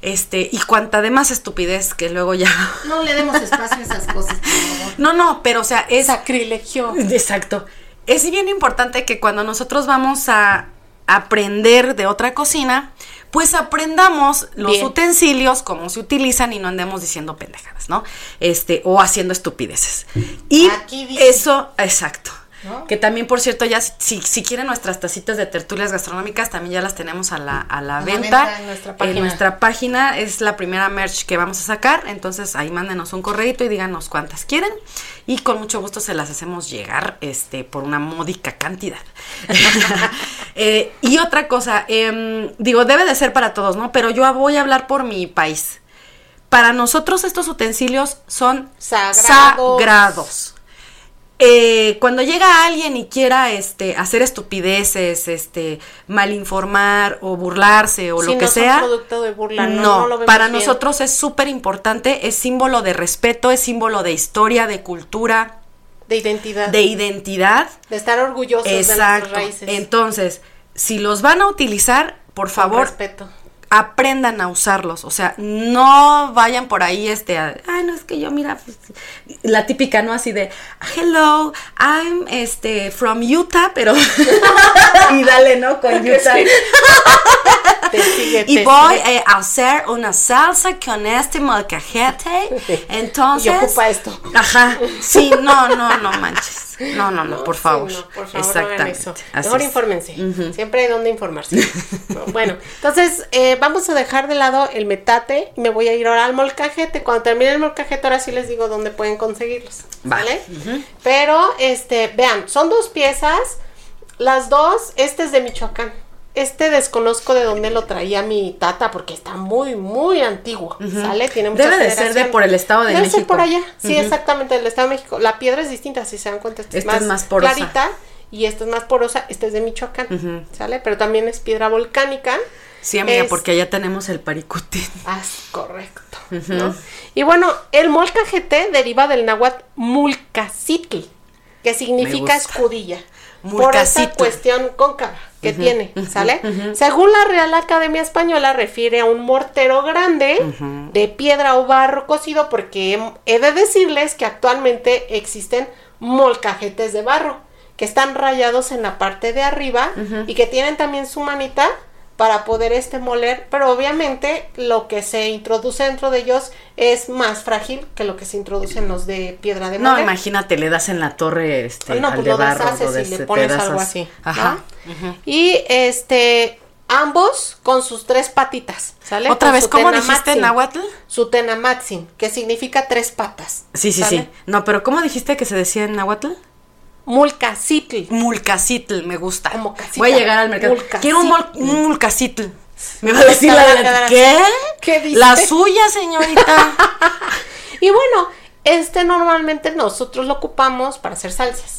Este, y cuanta demás estupidez que luego ya. no le demos espacio a esas cosas, por favor. No, no, pero o sea, es Sacrilegio. Exacto. Es bien importante que cuando nosotros vamos a aprender de otra cocina, pues aprendamos los Bien. utensilios, cómo se utilizan y no andemos diciendo pendejadas, ¿no? Este, o haciendo estupideces. Y eso, exacto. ¿No? Que también, por cierto, ya si, si quieren nuestras tacitas de tertulias gastronómicas, también ya las tenemos a la, a la venta. venta en nuestra En página. nuestra página es la primera merch que vamos a sacar. Entonces ahí mándenos un correito y díganos cuántas quieren. Y con mucho gusto se las hacemos llegar este, por una módica cantidad. [LAUGHS] Eh, y otra cosa, em, digo, debe de ser para todos, ¿no? Pero yo voy a hablar por mi país. Para nosotros estos utensilios son Sagrados. sagrados. Eh, cuando llega alguien y quiera este, hacer estupideces, este, malinformar o burlarse o Si lo que no sea, producto de burla, no, no, no lo vemos para bien. nosotros es súper importante, es símbolo de respeto, es símbolo de historia, de cultura, De identidad. de identidad. de estar orgullosos de nuestras raíces. Entonces, si los van a utilizar, por favor, respeto. aprendan a usarlos. O sea, no vayan por ahí, este, a- ay, no, es que yo, mira, pues, la típica, ¿no? Así de, hello, I'm, este, from Utah, pero... [LAUGHS] y dale, ¿no? Con [LAUGHS] Utah. [LAUGHS] Te sigue, Y voy sigue. eh, a hacer una salsa con este molcajete. [LAUGHS] Entonces. Y ocupa esto. Ajá. [LAUGHS] Sí, no, no, no manches. No, no, no, por Sí, favor. no, por favor, no Exactamente. eso. Así Mejor es. infórmense. Siempre hay donde informarse. No, bueno, entonces eh, vamos a dejar de lado el metate y me voy a ir ahora al molcajete. Cuando termine el molcajete, ahora sí les digo dónde pueden conseguirlos. Va. ¿Vale? Pero, este, vean, son dos piezas. Las dos, este es de Michoacán. Este desconozco de dónde lo traía mi tata porque está muy, muy antiguo. ¿Sale? Tiene muchas Debe de ser de por el Estado de Debe ser México. por allá. Sí, exactamente, del Estado de México. La piedra es distinta, si se dan cuenta. Esta, Esta es más porosa. clarita y esta es más porosa. Esta es de Michoacán. ¿Sale? Pero también es piedra volcánica. Sí, amiga, Es- porque allá tenemos el paricutín. Ah, es correcto. ¿no? Y bueno, el molcajete deriva del náhuatl mulcacitl, que significa escudilla. Por esta cuestión cóncava que tiene, ¿sale? Según la Real Academia Española, refiere a un mortero grande de piedra o barro cocido, porque he de decirles que actualmente existen molcajetes de barro, que están rayados en la parte de arriba y que tienen también su manita para poder este moler, pero obviamente lo que se introduce dentro de ellos es más frágil que lo que se introduce en los de piedra de No, moler. imagínate, le das en la torre este, No, al pues de lo barro. y le pones algo así. Ajá. ¿no? Y este, ambos con sus tres patitas, ¿sale? Otra Con vez, ¿cómo dijiste tenamatzin. náhuatl? Su tenamatzin, que significa tres patas. Sí, sí, ¿sale? sí. No, pero ¿cómo dijiste que se decía en náhuatl? Mulcacitl. Mulcacitl, me gusta. Como. Voy a llegar al mercado. Mulcacitl. Quiero un, mulcacitl. Me va a decir la van a de quedar así. ¿Qué? ¿Qué dice? La suya, señorita. [LAUGHS] Y bueno, este normalmente nosotros lo ocupamos para hacer salsas.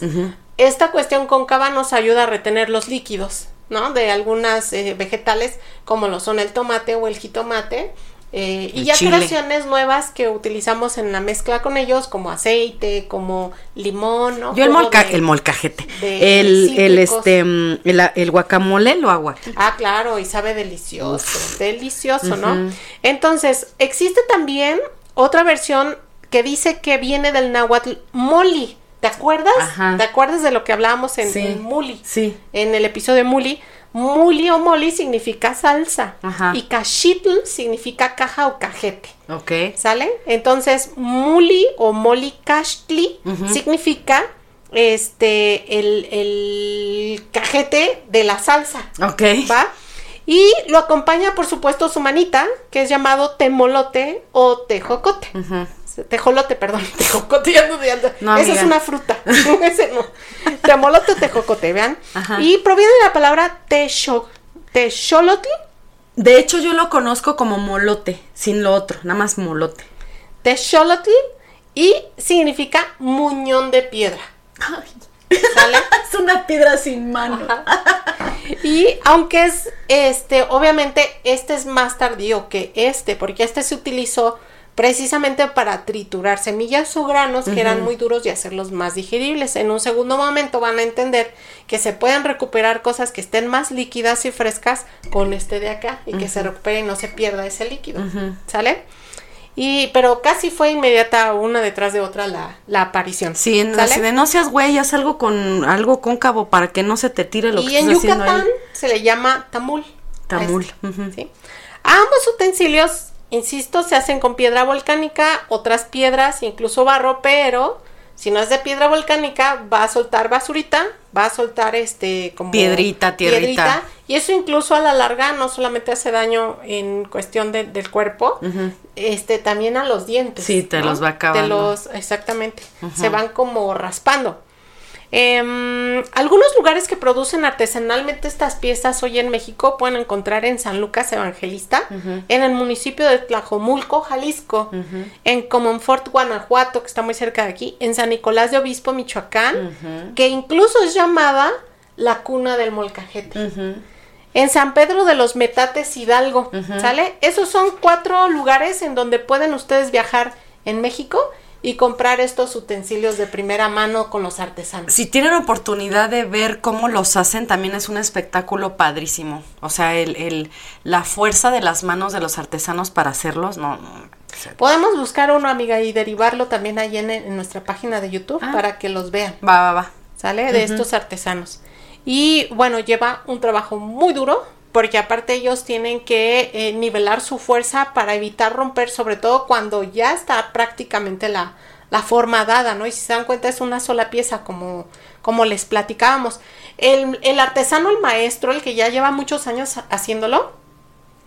Esta cuestión cóncava nos ayuda a retener los líquidos, ¿no? De algunas eh, vegetales, como lo son el tomate o el jitomate. Eh, y ya chile. creaciones nuevas que utilizamos en la mezcla con ellos, como aceite, como limón, ¿no? Yo el, molca, de- el molcajete. de el, el, este, el, el guacamole lo hago aquí. Ah, claro, y sabe delicioso, delicioso, ¿no? Entonces, existe también otra versión que dice que viene del náhuatl moli. ¿Te acuerdas? Ajá. ¿Te acuerdas de lo que hablábamos en, Sí, en muli? sí. En el episodio de muli. Muli o moli significa salsa. Ajá. Y cachitl significa caja o cajete. Ok. ¿Sale? Entonces, muli o moli cachtli significa este el, el cajete de la salsa. Ok. ¿Va? Y lo acompaña, por supuesto, su manita, que es llamado temolote o tejocote. Tejolote, perdón. [LAUGHS] Tejocote, ya no, ya no. No, Esa es una fruta. [LAUGHS] Ese no. Temolote o tejocote, vean. Ajá. Y proviene de la palabra texolotl, De hecho, yo lo conozco como molote, sin lo otro, nada más molote. texolotl, y significa muñón de piedra. ¿Sale? [LAUGHS] Es una piedra sin mano. Y aunque es este, obviamente este es más tardío que este, porque este se utilizó precisamente para triturar semillas o granos que eran muy duros y hacerlos más digeribles. En un segundo momento van a entender que se pueden recuperar cosas que estén más líquidas y frescas con este de acá y que se recupere y no se pierda ese líquido. ¿Sale? Y, pero casi fue inmediata una detrás de otra la, la aparición. Sí, en, ¿Sale? así de no seas güey, haz algo con algo cóncavo para que no se te tire lo y que en estás haciendo Yucatán ahí. se le llama tamul. Tamul, este. ¿sí? Ambos utensilios, insisto, se hacen con piedra volcánica, otras piedras, incluso barro, pero si no es de piedra volcánica, va a soltar basurita, va a soltar este como Piedrita, tierrita. y eso incluso a la larga no solamente hace daño en cuestión de- del cuerpo, este también a los dientes. Sí, te ¿no? los va acabando. Te los, exactamente, se van como raspando. Em, algunos lugares que producen artesanalmente estas piezas hoy en México pueden encontrar en San Lucas Evangelista, en el municipio de Tlajomulco, Jalisco, en Comonfort, Guanajuato, que está muy cerca de aquí, en San Nicolás de Obispo, Michoacán, que incluso es llamada la cuna del molcajete. En San Pedro de los Metates, Hidalgo, ¿sale? Esos son cuatro lugares en donde pueden ustedes viajar en México y comprar estos utensilios de primera mano con los artesanos. Si tienen oportunidad de ver cómo los hacen, también es un espectáculo padrísimo. O sea, el, el, la fuerza de las manos de los artesanos para hacerlos, no, no. Podemos buscar uno, amiga, y derivarlo también ahí en, en nuestra página de YouTube Ah. para que los vean. Va, va, va. ¿sale? De estos artesanos. Y bueno, lleva un trabajo muy duro porque aparte ellos tienen que eh, nivelar su fuerza para evitar romper, sobre todo cuando ya está prácticamente la, la forma dada, ¿no? Y si se dan cuenta es una sola pieza como, como les platicábamos. El, el artesano, el maestro, el que ya lleva muchos años haciéndolo,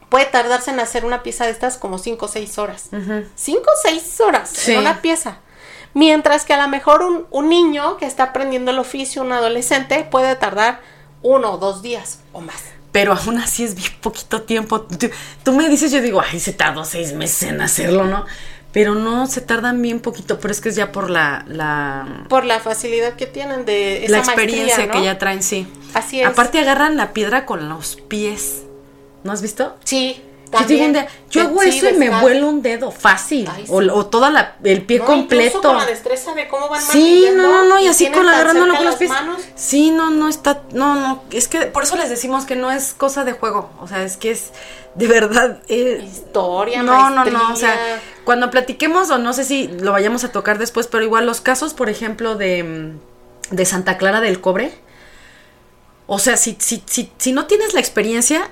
puede tardarse en hacer una pieza de estas como 5 o 6 horas. 5 o 6 horas Sí. en una pieza. Mientras que a lo mejor un, un niño que está aprendiendo el oficio, un adolescente, puede tardar uno o dos días o más. Pero aún así es bien poquito tiempo. Tú, tú me dices, yo digo, ay, se tardó seis meses en hacerlo, ¿no? Pero no, se tardan bien poquito, pero es que es ya por la, la, Por la facilidad que tienen de esa la experiencia maestría, ¿no? que ya traen, sí. Así es. Aparte agarran la piedra con los pies. ¿No has visto? Sí. Yo digo un día, yo hago sí, eso y me vuelo un dedo fácil. Ay, sí. o, o toda la, el pie No, completo. con la destreza de cómo van Sí, no, no, no, y así con agarrándolo con los las pies. manos. Sí, no, no está, no, no, es que por eso les decimos que no es cosa de juego, o sea, es que es de verdad. eh, Historia, no, no, no, o sea, maestría. cuando platiquemos, o no sé si lo vayamos a tocar después, pero igual los casos, por ejemplo, de, de Santa Clara del Cobre, o sea, si, si, si, si no tienes la experiencia,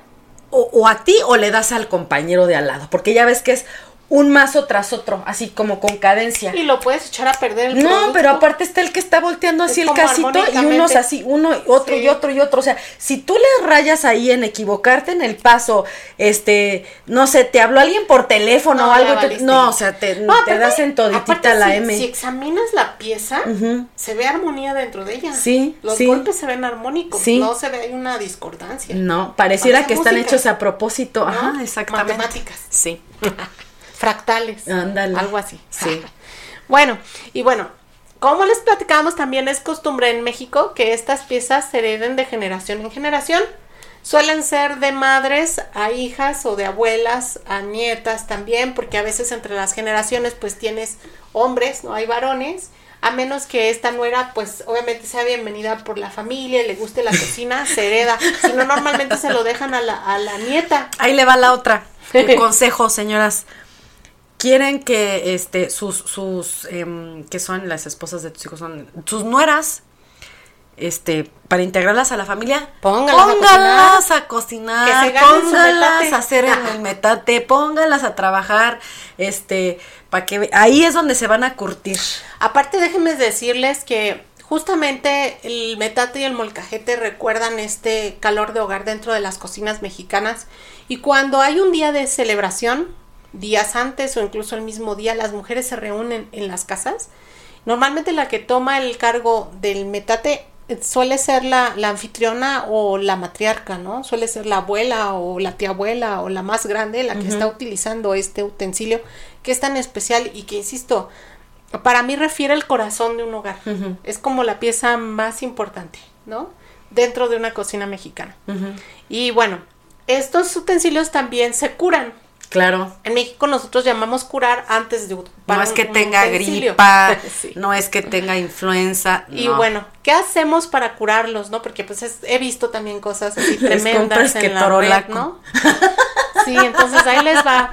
o, a ti o le das al compañero de al lado, porque ya ves que es un mazo tras otro, así como con cadencia. Y lo puedes echar a perder el No, producto. pero aparte está el que está volteando así Es el casito y unos así, uno, y otro Sí. y otro y otro. O sea, si tú le rayas ahí en equivocarte en el paso, este, no sé, te habló alguien por teléfono No, o algo, te- no, o sea, te, No, te aparte- das en toditita la si, M. Si examinas la pieza, se ve armonía dentro de ella. Sí, Los sí. golpes se ven armónicos. Sí. No se ve una discordancia. No, pareciera Parece que están hechos a propósito. ¿no? Ajá, exactamente. Matemáticas. Sí. [LAUGHS] Fractales. Ándale. Algo así. Sí. bueno, y bueno, como les platicábamos, también es costumbre en México que estas piezas se hereden de generación en generación. Suelen ser de madres a hijas o de abuelas a nietas también, porque a veces entre las generaciones pues tienes hombres, no hay varones, a menos que esta nuera pues obviamente sea bienvenida por la familia, y le guste la cocina, se hereda, si no normalmente se lo dejan a la, a la nieta. Ahí le va la otra. [LAUGHS] El consejo, señoras. Quieren que este sus sus em, que son las esposas de tus hijos son sus nueras este para integrarlas a la familia Póngalas a póngalas a cocinar, Que se ganen su póngalas a hacer el, el metate póngalas a trabajar este para que ahí es donde se van a curtir. Aparte, déjenme decirles que justamente el metate y el molcajete recuerdan este calor de hogar dentro de las cocinas mexicanas. Y cuando hay un día de celebración, días antes o incluso el mismo día, las mujeres se reúnen en las casas. Normalmente la que toma el cargo del metate suele ser la, la anfitriona o la matriarca, ¿no? Suele ser la abuela o la tía abuela o la más grande la que está utilizando este utensilio que es tan especial y que, insisto, para mí refiere el corazón de un hogar. Es como la pieza más importante, ¿no? Dentro de una cocina mexicana. Y bueno, estos utensilios también se curan. Claro En México nosotros llamamos curar antes de no es que un tenga utensilio. gripa [LAUGHS] Sí. no es que tenga influenza Y no. bueno, ¿qué hacemos para curarlos, no? Porque pues es- he visto también cosas así [LAUGHS] tremendas en la red, ¿no? Sí, entonces ahí les va.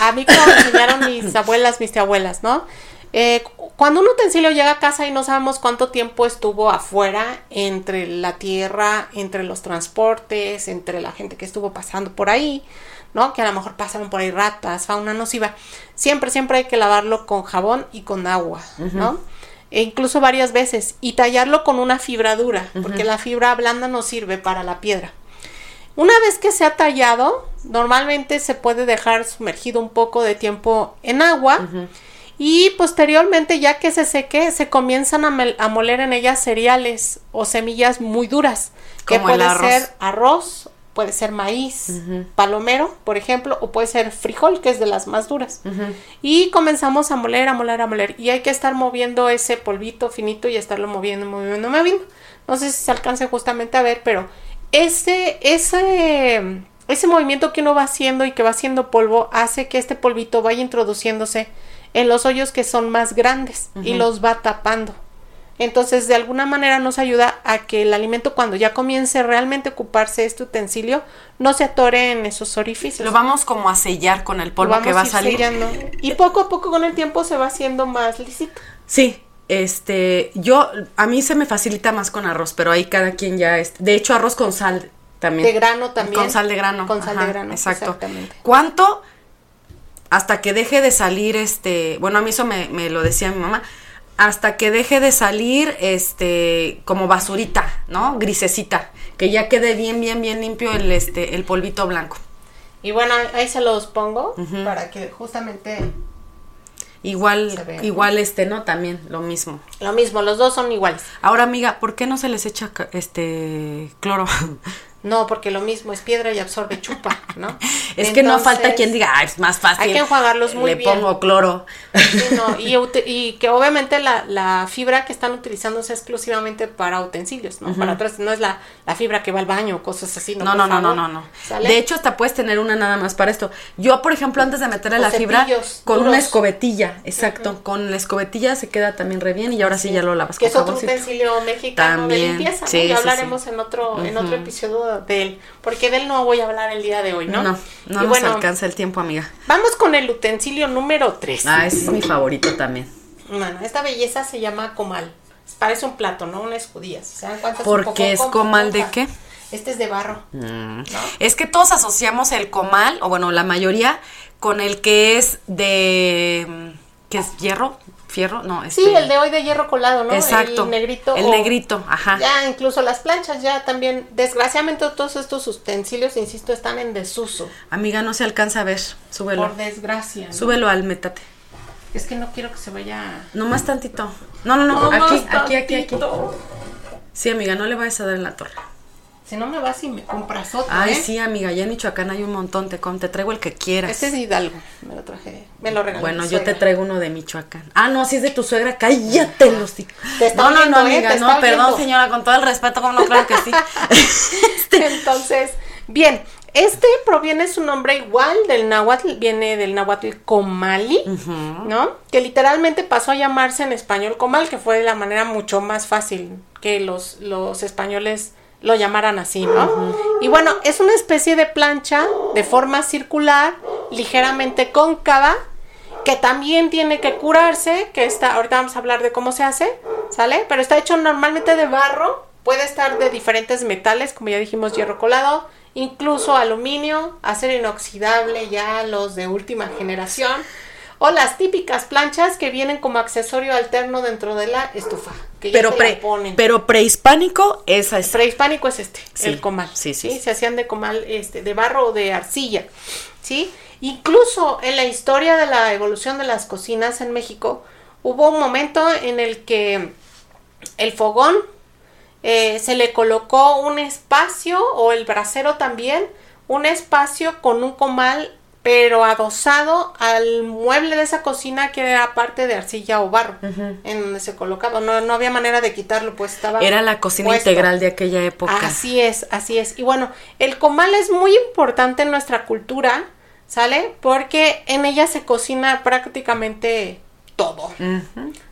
A mí como enseñaron mis abuelas, mis abuelas, ¿no? Eh, cu- cuando un utensilio llega a casa y no sabemos cuánto tiempo estuvo afuera, entre la tierra, entre los transportes, entre la gente que estuvo pasando por ahí, ¿no? Que a lo mejor pasaron por ahí ratas, fauna nociva. Siempre, siempre hay que lavarlo con jabón y con agua, ¿no? E incluso varias veces. Y tallarlo con una fibra dura, porque la fibra blanda no sirve para la piedra. Una vez que se ha tallado, normalmente se puede dejar sumergido un poco de tiempo en agua y posteriormente ya que se seque se comienzan a, moler en ellas cereales o semillas muy duras que Como el puede arroz. ser arroz, puede ser maíz, palomero, por ejemplo, o puede ser frijol, que es de las más duras. Y comenzamos a moler, a moler, a moler. Y hay que estar moviendo ese polvito finito y estarlo moviendo, moviendo, moviendo. No sé si se alcance justamente a ver, pero ese, ese, ese movimiento que uno va haciendo y que va haciendo polvo hace que este polvito vaya introduciéndose en los hoyos que son más grandes y los va tapando. Entonces, de alguna manera nos ayuda a que el alimento cuando ya comience realmente a ocuparse este utensilio no se atore en esos orificios. Lo vamos como a sellar con el polvo que va a ir salir. sellando. Y poco a poco con el tiempo se va haciendo más lisito. Sí, este, yo, a mí se me facilita más con arroz, pero ahí cada quien ya, es, de hecho arroz con sal también. De grano también. Con sal de grano. Con sal ajá, de grano. Exacto. Exactamente. ¿Cuánto? Hasta que deje de salir, este, bueno, a mí eso me, me lo decía mi mamá, hasta que deje de salir, este, como basurita, ¿no? Grisecita, que ya quede bien, bien, bien limpio el, este, el polvito blanco. Y bueno, ahí se los pongo para que justamente Igual, igual, este, ¿no? También lo mismo. lo mismo, los dos son iguales. Ahora, amiga, ¿por qué no se les echa, este, cloro? [LAUGHS] No, porque lo mismo es piedra y absorbe chupa, ¿no? [LAUGHS] Es que no falta quien diga, ah, es más fácil. Hay que enjuagarlos muy Le bien. pongo cloro. Sí, no, y, que obviamente la, la fibra que están utilizando es exclusivamente para utensilios, ¿no? Para atrás, no es la, la fibra que va al baño, cosas así, ¿no? No, no, no, no, no, no. De hecho, hasta puedes tener una nada más para esto. Yo, por ejemplo, antes de meterle O la fibra, con una escobetilla, exacto. Con la escobetilla se queda también re bien y ahora sí, ya lo lavas que es otro jaboncito. utensilio mexicano de limpieza, ¿no? sí, ya sí, hablaremos sí. en otro en otro episodio de él, porque de él no voy a hablar el día de hoy, ¿no? No, no, y nos bueno, alcanza el tiempo, amiga. vamos con el utensilio número 3. Ah, ese es mi favorito también. Bueno, esta belleza se llama comal. Parece un plato, ¿no? Unas judías. ¿Se dan cuenta? Es un ¿Por poco qué es como comal de qué? Este es de barro. Mm. ¿no? Es que todos asociamos el comal, o bueno, la mayoría, con el que es de... mm, ¿Qué es? ¿Hierro? ¿Fierro? No, este... Sí, el de hoy de hierro colado, ¿no? Exacto. El negrito. El o- negrito, ajá. Ya, incluso las planchas ya también, desgraciadamente todos estos utensilios, insisto, están en desuso. Amiga, no se alcanza a ver. Súbelo. Por desgracia. ¿no? Súbelo al metate. Es que no quiero que se vaya... No más tantito. No, no, no. Aquí, aquí, aquí, aquí. tantito. Sí, amiga, no le vayas a dar en la torre. Si no me vas y me compras otro, Ay, ¿eh? sí, amiga, ya en Michoacán hay un montón. Te, te traigo el que quieras. Este es Hidalgo, me lo traje, me lo regaló. Bueno, yo te traigo uno de Michoacán. Ah, no, si es de tu suegra, cállate los hocico. Te está No, no, no, ¿eh? amiga, Te no, perdón, señora, con todo el respeto, como no, claro que sí. [LAUGHS] Entonces, bien, este proviene su nombre igual del náhuatl, viene del náhuatl comali, ¿no? Que literalmente pasó a llamarse en español comal, que fue de la manera mucho más fácil que los, los españoles lo llamaran así, ¿no? Y bueno, es una especie de plancha de forma circular, ligeramente cóncava, que también tiene que curarse, que está, ahorita vamos a hablar de cómo se hace, ¿sale? Pero está hecho normalmente de barro, puede estar de diferentes metales, como ya dijimos, hierro colado, incluso aluminio, acero inoxidable, ya los de última generación, o las típicas planchas que vienen como accesorio alterno dentro de la estufa, que Pero, pre, ponen. pero prehispánico, es. Prehispánico es este, Sí, el comal. sí, sí, sí. Se hacían de comal este, de barro o de arcilla. ¿Sí? Incluso en la historia de la evolución de las cocinas en México, hubo un momento en el que el fogón eh, se le colocó un espacio, o el brasero también, un espacio con un comal, pero adosado al mueble de esa cocina que era parte de arcilla o barro, en donde se colocaba. No, no había manera de quitarlo, pues estaba. Era la cocina puesto. integral de aquella época. Así es, así es. Y bueno, el comal es muy importante en nuestra cultura, ¿sale? Porque en ella se cocina prácticamente todo,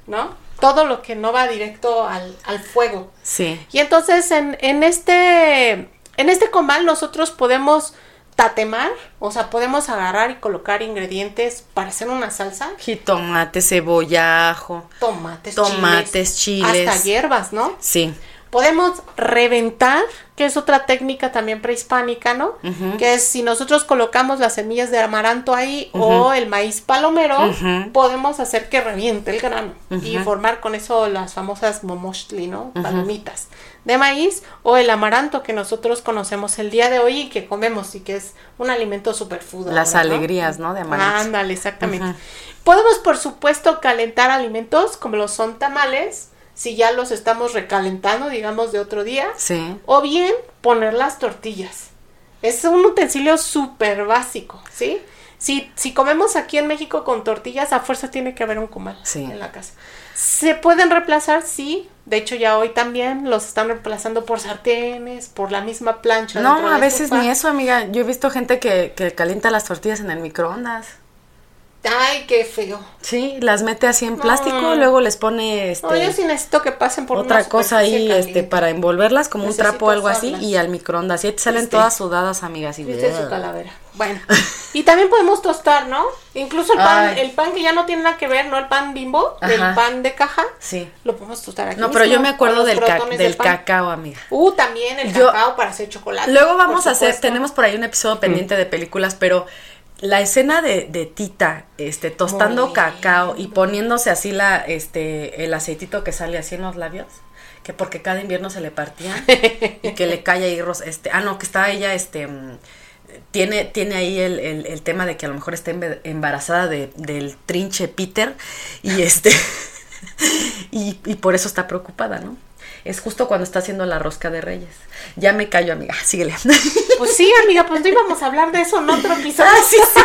¿no? Todo lo que no va directo al, al fuego. Sí. Y entonces en, en este en este comal nosotros podemos tatemar, o sea, podemos agarrar y colocar ingredientes para hacer una salsa, Jitomate, cebolla, ajo. tomates, Tomates, chiles. hasta hierbas, ¿no? Sí. Podemos reventar, que es otra técnica también prehispánica, ¿no? Que es si nosotros colocamos las semillas de amaranto ahí o el maíz palomero, podemos hacer que reviente el grano y formar con eso las famosas momochtli, ¿no? Palomitas de maíz o el amaranto que nosotros conocemos el día de hoy y que comemos y que es un alimento superfood. Las alegrías, ¿no? De amaranto. Ándale, exactamente. Podemos, por supuesto, calentar alimentos como lo son tamales, si ya los estamos recalentando, digamos, de otro día. Sí. O bien poner las tortillas. Es un utensilio súper básico, ¿sí? Si, si comemos aquí en México con tortillas, a fuerza tiene que haber un comal Sí. en la casa. ¿Se pueden reemplazar? Sí. De hecho, ya hoy también los están reemplazando por sartenes, por la misma plancha. No, a veces ni eso, amiga. Yo he visto gente que, que calienta las tortillas en el microondas. Ay, qué feo. Sí, las mete así en plástico, No. luego les pone este No, yo sí necesito que pasen por otra una cosa ahí este para envolverlas como un trapo o algo así y al microondas. Y ahí te salen ¿Viste? todas sudadas, amigas. Y Viste su calavera. Bueno, [LAUGHS] y también podemos tostar, ¿no? Incluso el pan, Ay. el pan que ya no tiene nada que ver, ¿no? El pan bimbo, el pan de caja, Sí. lo podemos tostar aquí. No, pero yo me acuerdo del, ca- cacao, amiga. Uh, también el Yo- cacao para hacer chocolate. Luego vamos a hacer, tenemos por ahí un episodio pendiente de películas, pero la escena de, de Tita, este, tostando Muy cacao y poniéndose así la, este, el aceitito que sale así en los labios, que porque cada invierno se le partía [LAUGHS] y que le cae ahí, este, ah no, que está ella, este, mm, tiene, tiene ahí el, el- el tema de que a lo mejor está embarazada de, del trinche Peter y este, [LAUGHS] y, y por eso está preocupada, ¿no? Es justo cuando está haciendo la rosca de reyes. Ya me callo, amiga. Síguele. Pues sí, amiga, pues no íbamos a hablar de eso en otro episodio. Ah, sí, sí.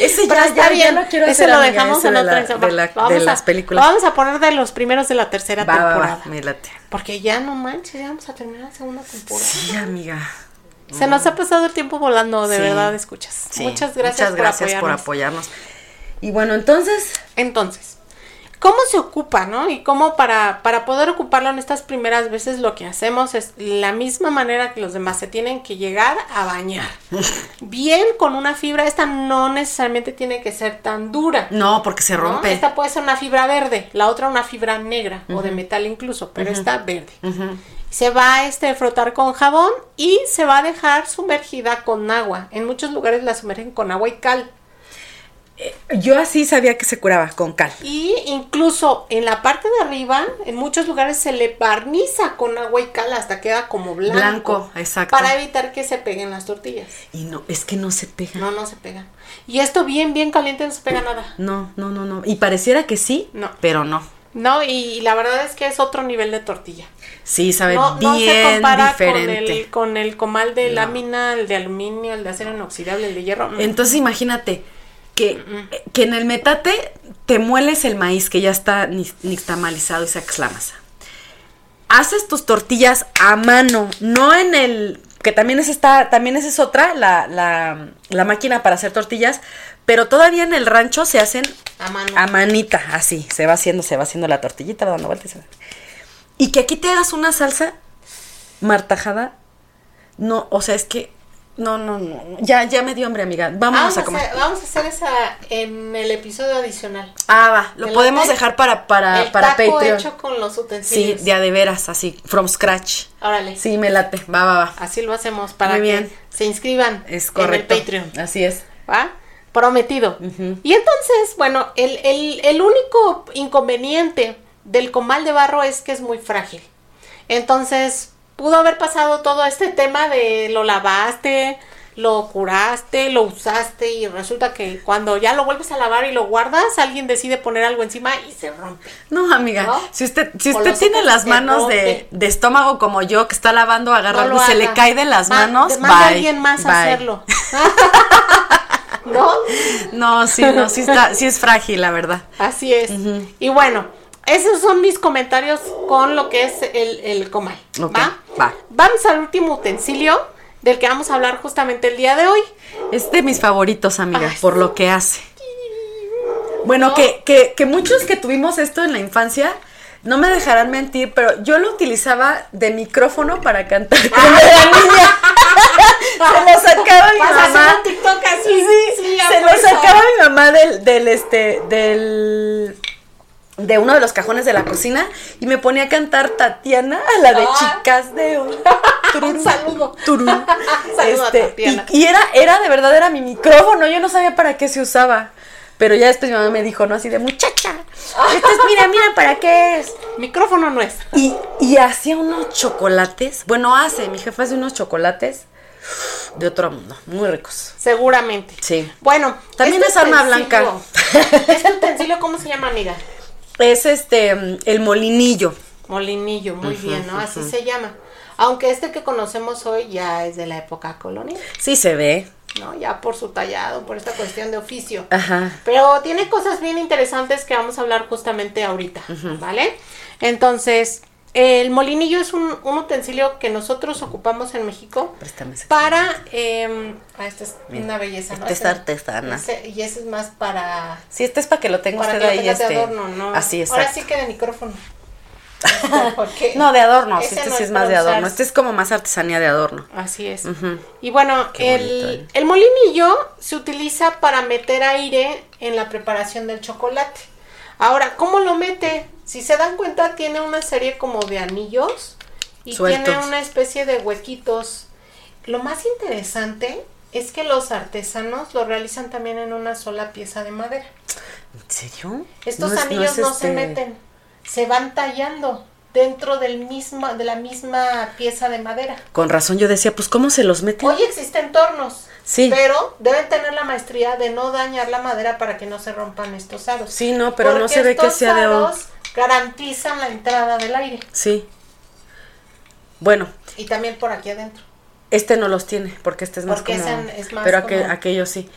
Ese Pero ya, está ya, bien, ya lo quiero ese hacer, lo amiga, dejamos en de la- edición. de, Va, la- lo vamos de a- las películas. Vamos a poner de los primeros de la tercera Va, va, temporada. va, late. Porque ya no manches, ya vamos a terminar la segunda temporada. Sí, amiga. Se nos ha pasado el tiempo volando, de Sí. verdad, escuchas. Sí, Muchas gracias, Muchas gracias por, apoyarnos. apoyarnos. Y bueno, entonces, Entonces, ¿cómo se ocupa, no? Y cómo para, para poder ocuparlo en estas primeras veces lo que hacemos es la misma manera que los demás se tienen que llegar a bañar. [LAUGHS] Bien con una fibra, esta no necesariamente tiene que ser tan dura. no, porque se ¿no? rompe. Esta puede ser una fibra verde, la otra una fibra negra o de metal incluso, pero esta verde. Se va a este, frotar con jabón y se va a dejar sumergida con agua. En muchos lugares la sumergen con agua y cal. Yo así sabía que se curaba con cal. Y incluso en la parte de arriba, en muchos lugares se le barniza con agua y cal hasta queda como blanco. Blanco, exacto. Para evitar que se peguen las tortillas. Y no, es que no se pega. No, no se pegan. Y esto bien, bien caliente no se pega nada. No, no, no, no. Y pareciera que sí, No. pero no. No, y, la verdad es que es otro nivel de tortilla. Sí, sabe No, no se bien compara diferente. con el, con el comal de No. lámina, el de aluminio, el de acero inoxidable, el de hierro. Mm. Entonces imagínate que, que en el metate te mueles el maíz que ya está nixtamalizado y sacas la masa. Haces tus tortillas a mano, no en el que también es esta, también esa es otra, la, la, la máquina para hacer tortillas, pero todavía en el rancho se hacen a mano. a manita, así, se va haciendo, se va haciendo la tortillita, va dando vueltas. y se va. Y que aquí te hagas una salsa martajada, no, o sea, es que, no, no, no, ya, ya me dio hambre, amiga, vámonos Vamos a a, comer. hacer, vamos a hacer esa en el episodio adicional. Ah, va, lo ¿Me podemos dejar para, para, el para taco Patreon. hecho con los Sí, utensilios. de a de veras, así, from scratch. Órale. Sí, me late, va, va, va. Así lo hacemos para Muy que bien. se inscriban Es correcto. en el Patreon. Así es. ¿Va? Prometido. Y entonces, bueno, el, el- el único inconveniente del comal de barro es que es muy frágil. Entonces, pudo haber pasado todo este tema de lo lavaste, lo curaste, lo usaste y resulta que cuando ya lo vuelves a lavar y lo guardas, alguien decide poner algo encima y se rompe. No, amiga, ¿No? si usted, si usted tiene las manos de, de estómago como yo, que está lavando, agarra No y se le cae de las Ma- manos, manda a alguien más a hacerlo. [LAUGHS] [LAUGHS] ¿No? No, sí, no, sí está, sí es frágil, la verdad. Así es. Y bueno, esos son mis comentarios con lo que es el, el comal. ¿va? va. Vamos al último utensilio del que vamos a hablar justamente el día de hoy. Es de mis favoritos, amiga, Ay, por sí. lo que hace. Bueno, ¿No? que, que, que muchos que tuvimos esto en la infancia, no me dejarán mentir, pero yo lo utilizaba de micrófono para cantar cuando era niña. [LAUGHS] se lo sacaba mi mamá. un TikTok así. Sí, Sí, a se lo sacaba mi mamá del, del este, del de uno de los cajones de la cocina y me ponía a cantar Tatiana a la de Ah. chicas de hoy. [LAUGHS] Un saludo. [LAUGHS] Turú. [LAUGHS] Saludo a Este, Tatiana. y, y era, era de verdad, era mi micrófono, yo no sabía para qué se usaba. Pero ya después mi mamá me dijo, ¿no? Así de muchacha. Esto es, mira, mira para qué es. Micrófono no es. Y, y hacía unos chocolates. Bueno, hace, mi jefa hace unos chocolates de otro mundo, muy ricos. Seguramente. Sí. Bueno, También este es arma blanca. ¿Este utensilio cómo se llama, amiga? Es este, el molinillo. Molinillo, muy bien, ¿no? Así se llama. Aunque este que conocemos hoy ya es de la época colonial, Sí se ve. ¿no? Ya por su tallado, por esta cuestión de oficio. Ajá. Pero tiene cosas bien interesantes que vamos a hablar justamente ahorita, ¿vale? Entonces, el molinillo es un, un utensilio que nosotros ocupamos en México Préstame para... Eh, ah, esta es una belleza, ¿no? esta es Ese- artesana. y ese es más para... Sí, este es para que lo tenga usted ahí. tengas de este, adorno, ¿no? Así es. Ahora sí que de micrófono. [LAUGHS] Este, No, de adorno. Este no sí es más de adorno. usar. Este es como más artesanía de adorno. Así es. Y bueno, Qué bonito, el, eh. el molinillo se utiliza para meter aire en la preparación del chocolate. Ahora, ¿cómo lo mete? Si se dan cuenta, tiene una serie como de anillos y tiene una especie de huequitos. Lo más interesante es que los artesanos lo realizan también en una sola pieza de madera. ¿En serio? Estos No es- anillos es no, se este- meten, se van tallando dentro del mismo, de la misma pieza de madera. Con razón yo decía, pues ¿cómo se los meten? Hoy existen tornos, Sí. pero deben tener la maestría de no dañar la madera para que no se rompan estos aros. Sí, no, pero no se ve que sea de garantizan la entrada del aire Sí. Bueno, y también por aquí adentro. este no los tiene, porque este es más Porque como... es más pero aquel- como- aquello sí.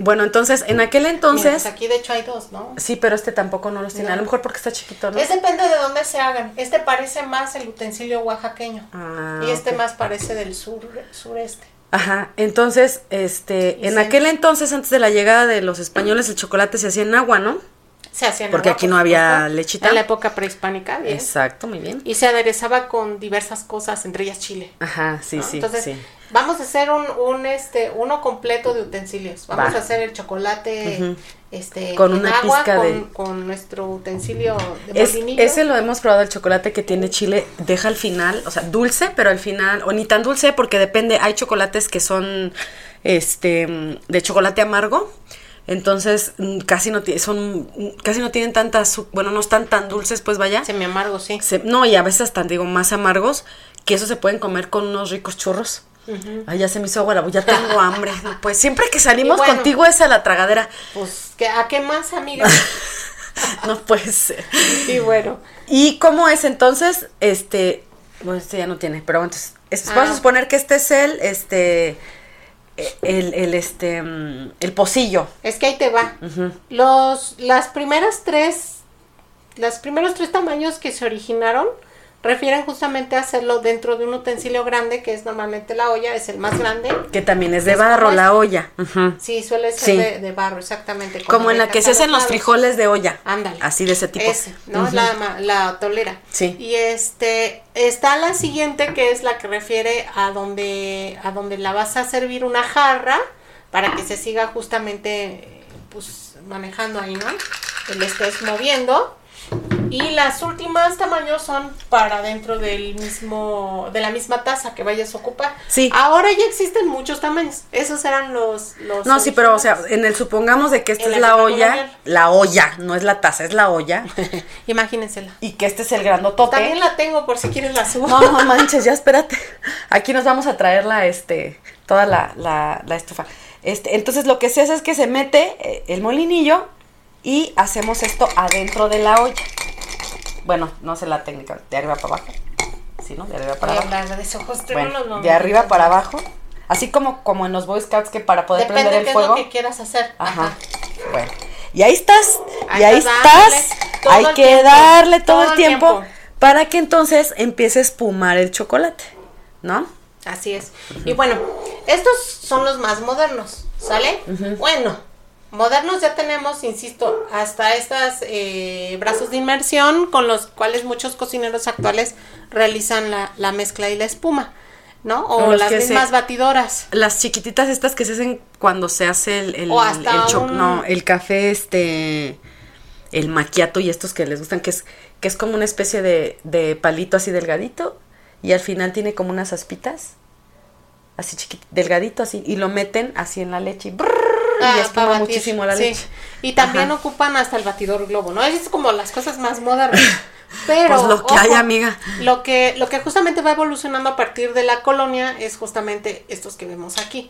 Bueno, entonces, en aquel Mira, entonces... pues aquí de hecho hay dos, ¿no? Sí, pero este tampoco no los tiene. A lo mejor porque está chiquito, ¿no? Es depende de dónde se hagan. Este parece más el utensilio oaxaqueño Ah, y este más parece del sur sureste. Ajá, entonces, este, Y en aquel entonces, antes de la llegada de los españoles, el chocolate se hacía en agua, ¿no? Se hacía en Porque aquí no había lechita. En la época prehispánica, bien. Exacto, muy bien. Y se aderezaba con diversas cosas, entre ellas chile. Ajá, sí, ¿no? sí, Entonces, sí. vamos a hacer un, un este uno completo de utensilios. Vamos Va. a hacer el chocolate este Con en una agua pizca con, de- con nuestro utensilio de Es, ese lo hemos probado, el chocolate que tiene chile, deja al final, o sea, dulce, pero al final, o ni tan dulce porque depende, hay chocolates que son, este, de chocolate amargo, entonces mm, casi no, son, mm, casi no tienen tanta, azu- bueno, no están tan dulces, pues vaya. Semi amargo, sí. Se- no, y a veces hasta, digo, más amargos, que eso se pueden comer con unos ricos churros. Ay, ya se me hizo agua ya tengo [LAUGHS] hambre. Pues siempre que salimos bueno. contigo es a la tragadera. Pues, ¿qué- ¿a qué más, amiga? [LAUGHS] No puede ser. y bueno, ¿Y cómo es entonces? Este, bueno, este ya no tiene, pero entonces, es- Ah. vamos a suponer que este es el, este, el, el, este, mm, el pocillo. es que ahí te va. Los, las primeras tres, los primeros tres tamaños que se originaron refieren justamente a hacerlo dentro de un utensilio grande, que es normalmente la olla, es el más grande. Que también es de Es barro, la olla. Sí, suele ser Sí. De, de barro, exactamente. Como en la que se hacen los frijoles de olla. Ándale. Así de ese tipo. Ese, ¿no? Ujú. la, la tolera. Sí. Y este, está la siguiente que es la que refiere a donde, a donde la vas a servir una jarra para que se siga justamente, pues, manejando ahí, ¿no? Que le estés moviendo. Y las últimas tamaños son para dentro del mismo, de la misma taza que vayas a ocupar. Sí. Ahora ya existen muchos tamaños. Esos eran los, los No, sí, pero o sea, en el supongamos de que esta En es la olla, colonial. la olla, no es la taza, es la olla, [LAUGHS] Imagínensela. y que este es el grandotote. También la tengo por si quieres la subo. No, no manches, ya espérate. Aquí nos vamos a traer la, este, toda la, la, la estufa. Este, entonces lo que se hace es que se mete eh, el molinillo y hacemos esto adentro de la olla. Bueno, no sé la técnica, de arriba para abajo. Sí, ¿no? De arriba para abajo. de ojos Bueno, de arriba para abajo. Así como, como en los Boy Scouts que para poder Depende prender qué el fuego. es lo que quieras hacer. Ajá. Ajá. Bueno. Y ahí estás. Hay y ahí estás. Hay que tiempo, darle todo, todo el tiempo. para que entonces empiece a espumar el chocolate. ¿No? Así es. Y bueno, estos son los más modernos, ¿sale? Bueno, modernos ya tenemos, insisto, hasta estas eh, brazos de inmersión con los cuales muchos cocineros actuales realizan la, la mezcla y la espuma, ¿no? O, las se- mismas batidoras. Las chiquititas estas que se hacen cuando se hace el, el, O hasta el cho- un- no, el café, este, el maquiato y estos que les gustan, que es, que es como una especie de, de palito así delgadito y al final tiene como unas aspitas, así chiquito, delgadito así, y lo meten así en la leche y, brrr, y Ah, espuma muchísimo la sí. leche. Y también Ajá. ocupan hasta el batidor globo, ¿no? Es como las cosas más modernas. [LAUGHS] Pero Pues lo que hay, amiga. Lo que lo que justamente va evolucionando a partir de la colonia es justamente estos que vemos aquí.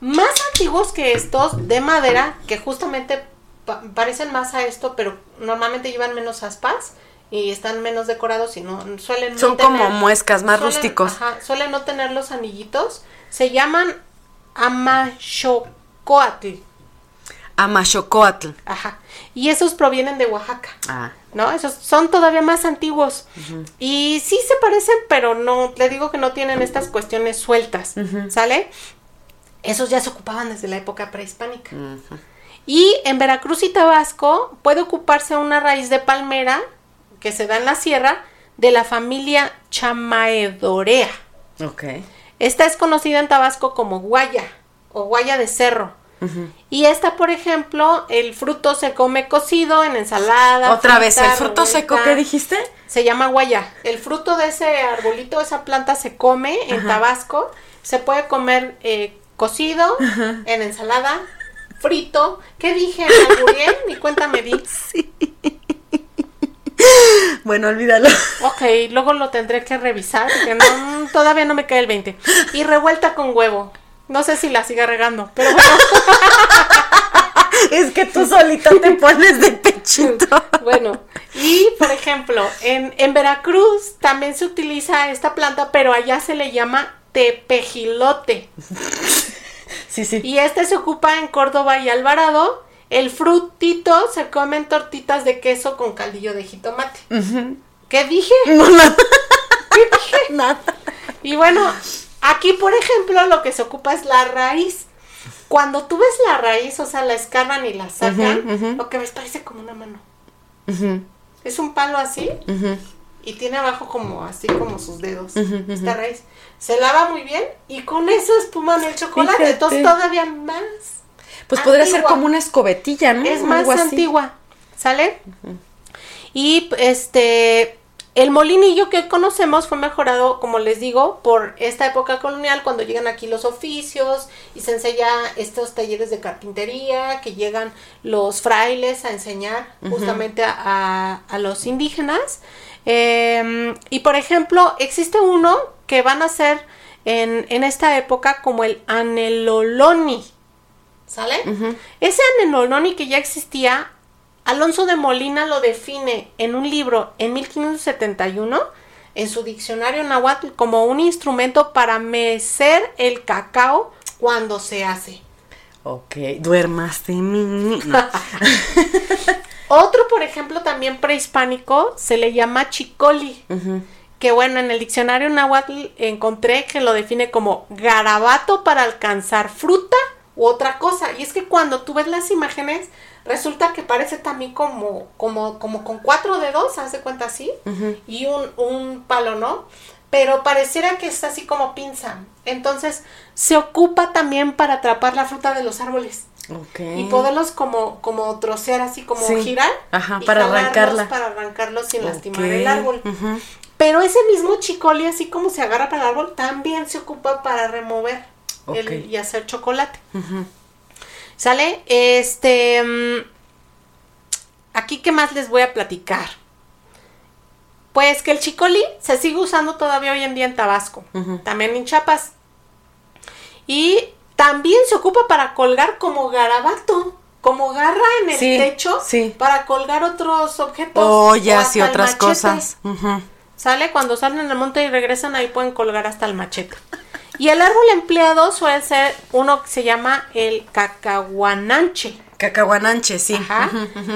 Más antiguos que estos de madera que justamente pa- parecen más a esto, pero normalmente llevan menos aspas y están menos decorados y no suelen no Son tener- como muescas más suelen- rústicos. Ajá, suelen no tener los anillitos. Se llaman amachocoatl. Amachocoatl. Ajá. Y esos provienen de Oaxaca. Ah. ¿no? Esos son todavía más antiguos. Y sí se parecen, pero no, le digo que no tienen estas cuestiones sueltas, ¿sale? Esos ya se ocupaban desde la época prehispánica. Y en Veracruz y Tabasco puede ocuparse una raíz de palmera que se da en la sierra de la familia Chamaedorea. Ok. Esta es conocida en Tabasco como guaya o guaya de cerro. Y esta, por ejemplo, el fruto se come cocido en ensalada. Otra vez, ¿el fruto seco qué dijiste? Se llama guaya. El fruto de ese arbolito, esa planta se come en Tabasco. Se puede comer eh, cocido, en ensalada, frito. ¿Qué dije? ¿Me? Ni cuenta me di. [LAUGHS] Bueno, olvídalo. Ok, luego lo tendré que revisar porque no, todavía no me cae el 20. Y revuelta con huevo. No sé si la siga regando, pero bueno. [LAUGHS] es que tú solita te pones de pechito. [LAUGHS] Bueno, y por ejemplo, en, en Veracruz también se utiliza esta planta, pero allá se le llama tepejilote. [LAUGHS] Sí, sí. Y este se ocupa en Córdoba y Alvarado. El frutito se come en tortitas de queso con caldillo de jitomate. ¿Qué dije? No, nada. ¿Qué dije? Nada. Y bueno, aquí por ejemplo lo que se ocupa es la raíz. Cuando tú ves la raíz, o sea, la escarban y la sacan, lo que ves parece como una mano. Es un palo así y tiene abajo como así como sus dedos. Esta raíz. Se lava muy bien y con eso espuman el chocolate. Fíjate. Entonces todavía más. Pues podría ser como una escobetilla, ¿no? Es más así. antigua. ¿Sale? Y este. El molinillo que hoy conocemos fue mejorado, como les digo, por esta época colonial, cuando llegan aquí los oficios y se enseña estos talleres de carpintería, que llegan los frailes a enseñar justamente a, a- a los indígenas. Eh, y por ejemplo, existe uno que van a hacer en, en esta época como el aneloloni. ¿Sale? Ese anenoloni que ya existía, Alonso de Molina lo define en un libro en 1571 en su diccionario náhuatl como un instrumento para mecer el cacao cuando se hace. Ok, duermas de mí. No. [LAUGHS] Otro, por ejemplo, también prehispánico, se le llama chicoli. Que bueno, en el diccionario náhuatl encontré que lo define como garabato para alcanzar fruta u otra cosa. Y es que cuando tú ves las imágenes, resulta que parece también como, como, como con cuatro dedos, haz de cuenta así, y un, un palo, ¿no? Pero pareciera que es así como pinza. Entonces, se ocupa también para atrapar la fruta de los árboles Ok. y poderlos como, como trocear así, como Sí. girar. Ajá, y para arrancarla. Para arrancarlos sin lastimar el árbol. Pero ese mismo chicoli, así como se agarra para el árbol, también se ocupa para remover el- y hacer chocolate. ¿Sale? Este. mm, Aquí, ¿qué más les voy a platicar? Pues que el chicoli se sigue usando todavía hoy en día en Tabasco, también en Chiapas. Y también se ocupa para colgar como garabato, como garra en el Sí, techo, sí. para colgar otros objetos. Ollas hasta y otras cosas. ¿Sale? Cuando salen del monte y regresan ahí pueden colgar hasta el machete. Y el árbol empleado suele ser uno que se llama el cacahuananche. Cacahuananche, sí. Ajá.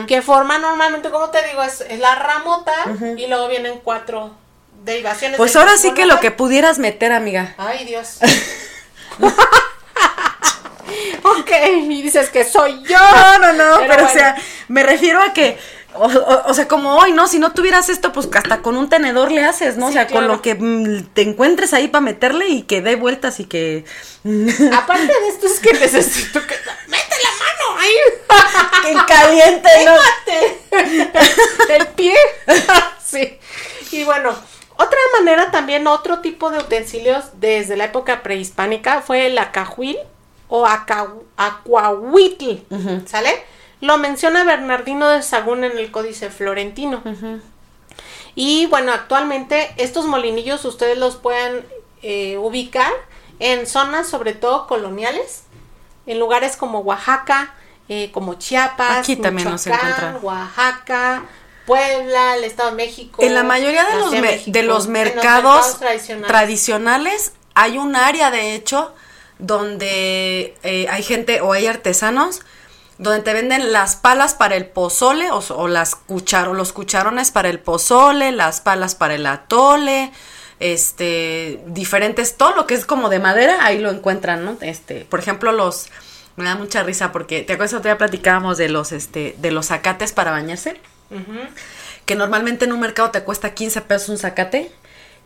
Que forma normalmente, como te digo, es, es la ramota y luego vienen cuatro derivaciones. Pues ahora sí que lo que pudieras meter, amiga. Ay, Dios. [LAUGHS] ok, y dices que soy yo. No, no, no, pero, Pero o sea, me refiero a que, o, o- o sea, como hoy, ¿no? Si no tuvieras esto, pues hasta con un tenedor le haces, ¿no? o sea, con lo que mm, te encuentres ahí para meterle y que dé vueltas y que... [LAUGHS] Aparte de esto es que necesito que... ¡Mete la mano ahí! [LAUGHS] que caliente, ¿no? El pie. [LAUGHS] sí. Y bueno, otra manera también, otro tipo de utensilios desde la época prehispánica fue el acahuil o aca- acuahuitl, ¿sale? Lo menciona Bernardino de Sagún en el Códice Florentino. Y bueno, actualmente estos molinillos ustedes los pueden eh, ubicar en zonas sobre todo coloniales, en lugares como Oaxaca, eh, como Chiapas, Aquí también Michoacán. Oaxaca, Puebla, el Estado de México. En la mayoría de la los, México, de los mercados, tradicionales. tradicionales hay un área, de hecho, donde eh, hay gente o hay artesanos donde te venden las palas para el pozole o, o las los cucharones para el pozole, las palas para el atole, este, diferentes, todo lo que es como de madera, ahí lo encuentran, ¿no? Este, por ejemplo, los, me da mucha risa porque, ¿te acuerdas que ya platicábamos de los, este, de los zacates para bañarse? Que normalmente en un mercado te cuesta 15 pesos un zacate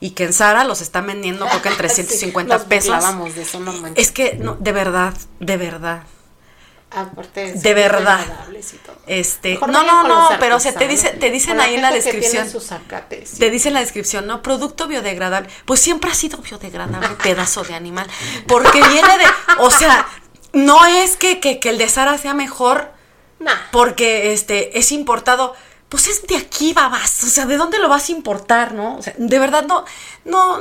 y que en Sara los están vendiendo creo que en [LAUGHS] 350 sí, pesos. De eso, no es que, no, de verdad, de verdad. Aparte de verdad. Este, no, no, no, pero o sea, te dice, te dicen ahí en la descripción. Te dice en la descripción, ¿no? Producto biodegradable. Pues siempre ha sido biodegradable, [LAUGHS] pedazo de animal. Porque viene de, o sea, no es que, que, que el de Sara sea mejor. Nah. Porque este es importado pues es de aquí, babas. O sea, ¿de dónde lo vas a importar, no? O sea, de verdad no, no,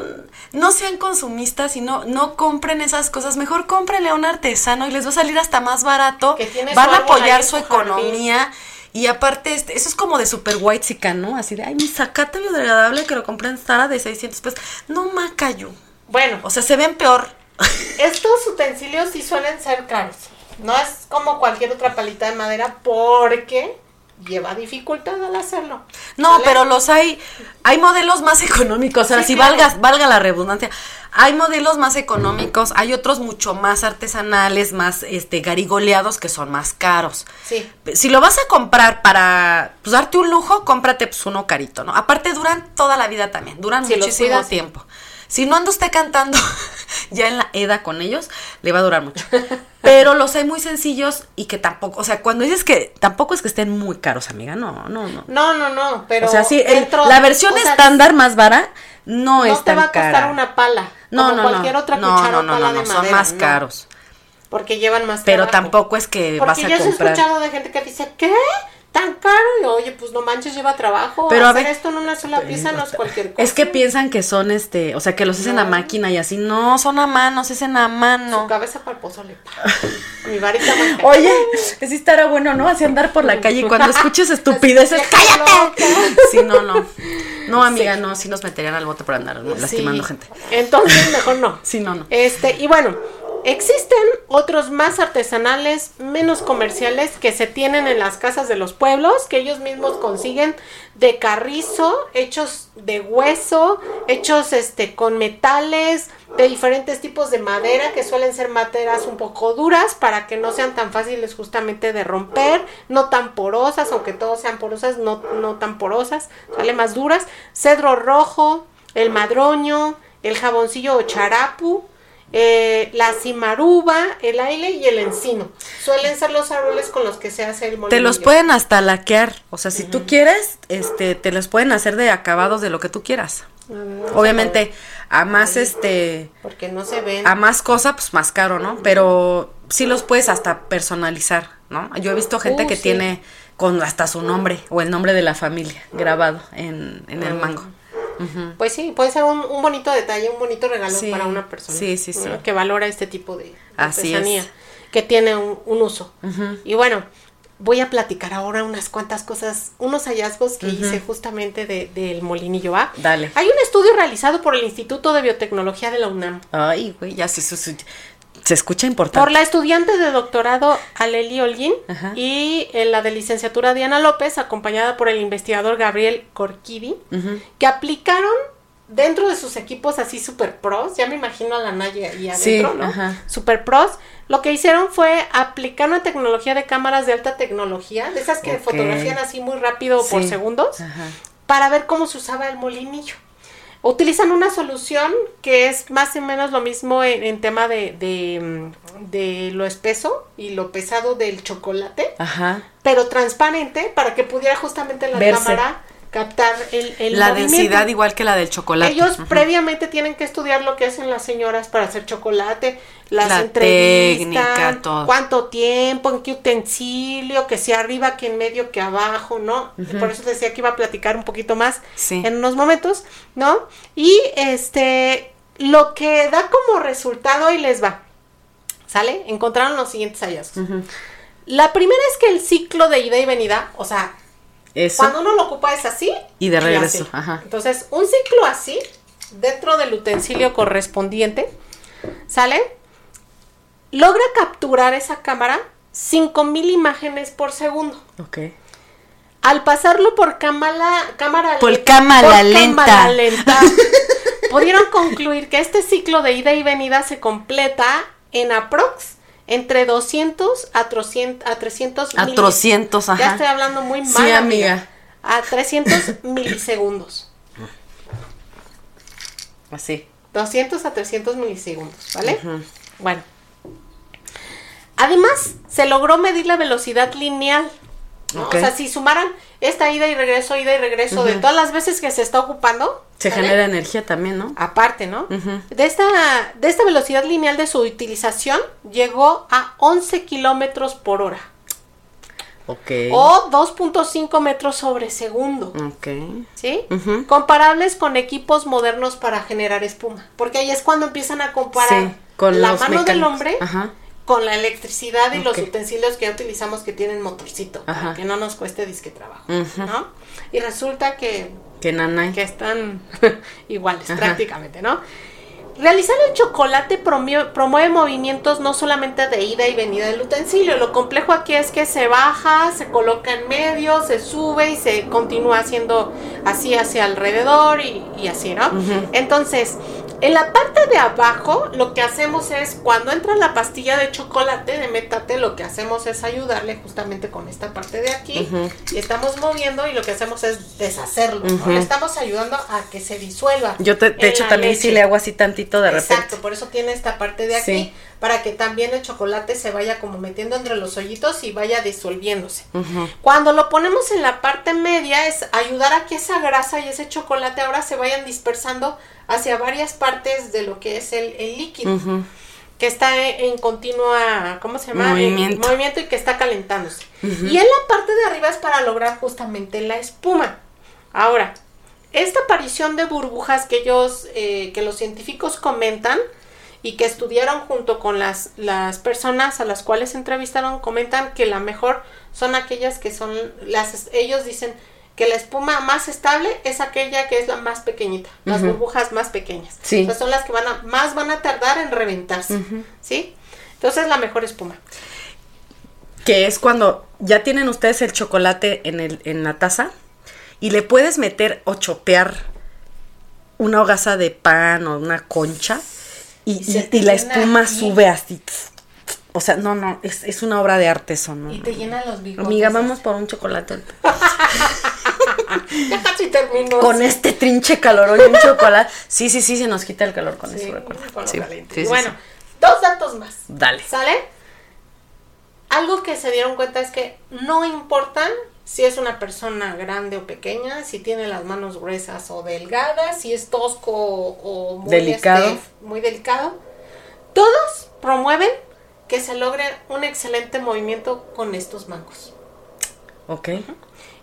no sean consumistas y no, no compren esas cosas. Mejor cómprenle a un artesano y les va a salir hasta más barato. Van a apoyar su economía. Y aparte, este, eso es como de super white chican, ¿no? Así de, ay, mi sacate biodegradable que lo compré en Zara de 600 pesos. No, macayo. Bueno. O sea, se ven peor. [LAUGHS] Estos utensilios sí suelen ser caros. No es como cualquier otra palita de madera porque lleva dificultad al hacerlo. No, pero los hay, hay modelos más económicos, ahora si valga, valga la redundancia, hay modelos más económicos, hay otros mucho más artesanales, más este garigoleados que son más caros. Sí. Si lo vas a comprar para pues, darte un lujo, cómprate pues uno carito, ¿no? Aparte duran toda la vida también, duran muchísimo tiempo. Si no anda usted cantando [LAUGHS] ya en la EDA con ellos, le va a durar mucho. Pero los hay muy sencillos y que tampoco, o sea, cuando dices que tampoco es que estén muy caros, amiga, no, no, no. No, no, no, pero. O sea, sí, la versión estándar más vara no, es tan cara. No te va a costar una pala. No, como no, cualquier no. otra no, cuchara no, no, pala no, de son madera, más no. caros. Porque llevan más Pero trabajo. tampoco es que Porque vas a yo sí he comprar. escuchado de gente que dice, ¿qué? ¿Tan caro? Y oye, pues no manches, lleva trabajo. Pero a Hacer ver- esto en una sola pieza no es cualquier cosa. Es que piensan que son este, o sea, que los hacen a máquina y así. No, son a mano, se hacen a Su mano. cabeza para el pozole. [LAUGHS] Mi varita mágica. Oye, sí estará bueno, ¿no? Así andar por la calle y cuando escuches [LAUGHS] estupideces, ¡cállate! Sí, no, no. No, amiga, no, sí nos meterían al bote por andar lastimando Sí. gente. Entonces, mejor no. Sí, no, no. Este, y bueno, existen otros más artesanales, menos comerciales, que se tienen en las casas de los pueblos, que ellos mismos consiguen de carrizo, hechos de hueso, hechos este con metales, de diferentes tipos de madera, que suelen ser maderas un poco duras, para que no sean tan fáciles justamente de romper, no tan porosas, aunque todos sean porosas, no, no tan porosas, sale más duras, cedro rojo, el madroño, el jaboncillo o charapu, eh, la cimaruba, el aile y el encino. Suelen ser los árboles con los que se hace el molinillo. Te los pueden hasta laquear. O sea, si tú quieres, este, te los pueden hacer de acabados de lo que tú quieras. A ver, vamos a Obviamente, a más este, Porque no se ven. a más cosa, pues más caro, ¿no? Pero sí los puedes hasta personalizar, ¿no? Yo he visto gente Uh, que sí. tiene con hasta su nombre o el nombre de la familia grabado en, en Ah. el mango. Pues sí, puede ser un, un bonito detalle, un bonito regalo Sí, para una persona. sí, sí, sí. ¿no? Que valora este tipo de Así artesanía, es. que tiene un, un uso. Y bueno, voy a platicar ahora unas cuantas cosas, unos hallazgos que hice justamente de- del molinillo, ¿va? Dale. Hay un estudio realizado por el Instituto de Biotecnología de la UNAM. Ay, güey, ya se, se, se- escucha importante. Por la estudiante de doctorado Aleli Holguín Ajá. y en la de licenciatura Diana López, acompañada por el investigador Gabriel Corquidi, que aplicaron dentro de sus equipos así super pros, ya me imagino a la Naya ahí Sí, adentro, ¿no? ajá. Super pros, lo que hicieron fue aplicar una tecnología de cámaras de alta tecnología, de esas que Ok. fotografían así muy rápido por segundos, Ajá. para ver cómo se usaba el molinillo. Utilizan una solución que es más o menos lo mismo en, en tema de, de, mm, de lo espeso y lo pesado del chocolate, Ajá. pero transparente para que pudiera justamente la Verse. cámara captar el, el La movimiento. densidad igual que la del chocolate. Ellos previamente tienen que estudiar lo que hacen las señoras para hacer chocolate, las La entrevistas, técnica, todo. cuánto tiempo, en qué utensilio, que sea arriba, que en medio, que abajo, ¿no? Por eso decía que iba a platicar un poquito más Sí. en unos momentos, ¿no? Y este, lo que da como resultado, ahí les va, ¿sale? Encontraron los siguientes hallazgos. La primera es que el ciclo de ida y venida, o sea, Eso. cuando uno lo ocupa es así. Y de regreso, ajá. Entonces, un ciclo así, dentro del utensilio correspondiente, ¿sale? Logra capturar esa cámara 5000 imágenes por segundo. Ok. Al pasarlo por cámara, cámara Por lenta- cámara por lenta. cámara lenta, [LAUGHS] pudieron concluir que este ciclo de ida y venida se completa en aprox entre 200 a 300 a 300 A mili- 300, ajá. Ya estoy hablando muy mal, Sí, amiga. A 300 [LAUGHS] milisegundos. Así. 200 a 300 milisegundos, ¿vale? Bueno. Además, se logró medir la velocidad lineal. O sea, si sumaran esta ida y regreso, ida y regreso de todas las veces que se está ocupando. Se ¿sale? genera energía también, ¿no? Aparte, ¿no? Ujú. de, esta, de esta velocidad lineal de su utilización llegó a 11 kilómetros por hora. Ok. O 2.5 metros sobre segundo. Ok. ¿Sí? Comparables con equipos modernos para generar espuma. Porque ahí es cuando empiezan a comparar Sí, con la mano del hombre Ajá. Con la electricidad y los utensilios que ya utilizamos que tienen motorcito. Para que no nos cueste disque trabajo. ¿No? Y resulta que, Que nanay. que están [LAUGHS] iguales Ajá. prácticamente, ¿no? Realizar el chocolate promue- promueve movimientos no solamente de ida y venida del utensilio. Lo complejo aquí es que se baja, se coloca en medio, se sube y se continúa haciendo así hacia alrededor y, y así, ¿no? Entonces, en la parte de abajo, lo que hacemos es, cuando entra la pastilla de chocolate de metate, lo que hacemos es ayudarle justamente con esta parte de aquí. Y estamos moviendo y lo que hacemos es deshacerlo. Le estamos ayudando a que se disuelva. Yo, te, de hecho, también leche. sí le hago así tantito de repente. Exacto, por eso tiene esta parte de aquí, Sí. para que también el chocolate se vaya como metiendo entre los hoyitos y vaya disolviéndose. Cuando lo ponemos en la parte media es ayudar a que esa grasa y ese chocolate ahora se vayan dispersando hacia varias partes de lo que es el, el líquido, que está en, en continua, ¿cómo se llama? En Movimiento. movimiento y que está calentándose. Y en la parte de arriba es para lograr justamente la espuma. Ahora, esta aparición de burbujas que ellos, eh, que los científicos comentan y que estudiaron junto con las, las personas a las cuales entrevistaron, comentan que la mejor son aquellas que son las, ellos dicen que la espuma más estable es aquella que es la más pequeñita, las burbujas más pequeñas. Sí. O sea, son las que van a, más van a tardar en reventarse, ¿sí? Entonces la mejor espuma. Que es cuando ya tienen ustedes el chocolate en, el, en la taza y le puedes meter o chopear una hogaza de pan o una concha y, Y la espuma aquí. sube así. O sea, no, no, es, es una obra de arte eso, ¿no? Y te llenan los bigotes. Amiga, vamos por un chocolate. [LAUGHS] Ya casi termino. Con este trinche calorón y un chocolate. Sí, sí, sí, se nos quita el calor con Sí, eso, recuerda. con lo Sí, caliente. sí, Y sí, bueno, dos datos más. Dale. ¿Sale? Algo que se dieron cuenta es que no importan si es una persona grande o pequeña, si tiene las manos gruesas o delgadas, si es tosco o, o muy, Delicado. este, muy delicado. Todos promueven que se logre un excelente movimiento con estos mangos. Ok.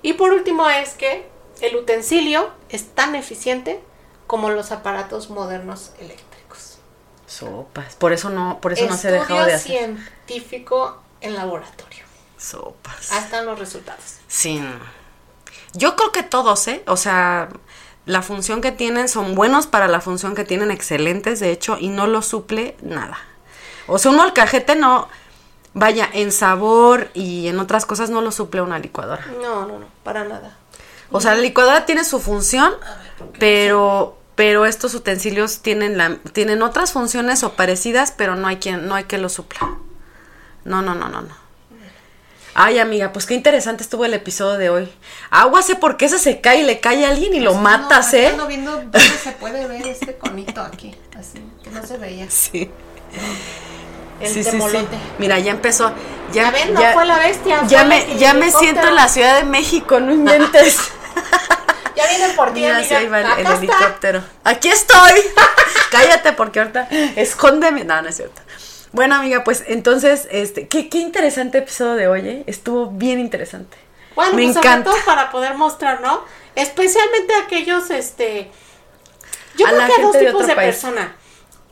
Y por último es que el utensilio es tan eficiente como los aparatos modernos eléctricos. Sopas. Por eso no, por eso no se ha dejado de hacer. científico en laboratorio. Sopas. Ahí están los resultados. Sí. Yo creo que todos, ¿eh? O sea, la función que tienen son buenos para la función que tienen, excelentes, de hecho, y no lo suple nada. O sea, uno al cajete no, vaya, en sabor y en otras cosas no lo suple una licuadora. No, no, no, para nada. O sea, la licuadora tiene su función, pero pero estos utensilios tienen la tienen otras funciones o parecidas, pero no hay quien no hay que lo supla. No, no, no, no, no. Ay, amiga, pues qué interesante estuvo el episodio de hoy. Aguase porque ese se cae y le cae a alguien y lo matas, ¿eh? Ando viendo dónde se puede ver este conito aquí, así, que no se veía. [LAUGHS] Sí. El sí, sí, sí. temolote. Mira, ya empezó. Ya, ven, no ya- fue la bestia. Ya me, ya me siento en la Ciudad de México, no inventes. [LAUGHS] Ya vienen por ti, Mira, amiga. ahí va el, el Acá está. helicóptero. Aquí estoy. [LAUGHS] Cállate porque ahorita escóndeme. No, no es cierto. Bueno, amiga, pues entonces, este, qué, qué interesante episodio de hoy, ¿eh? Estuvo bien interesante. Bueno, Me pues sobre encanta. todo para poder mostrar, ¿no? Especialmente aquellos, este... Yo A creo la que hay dos de tipos de país. persona.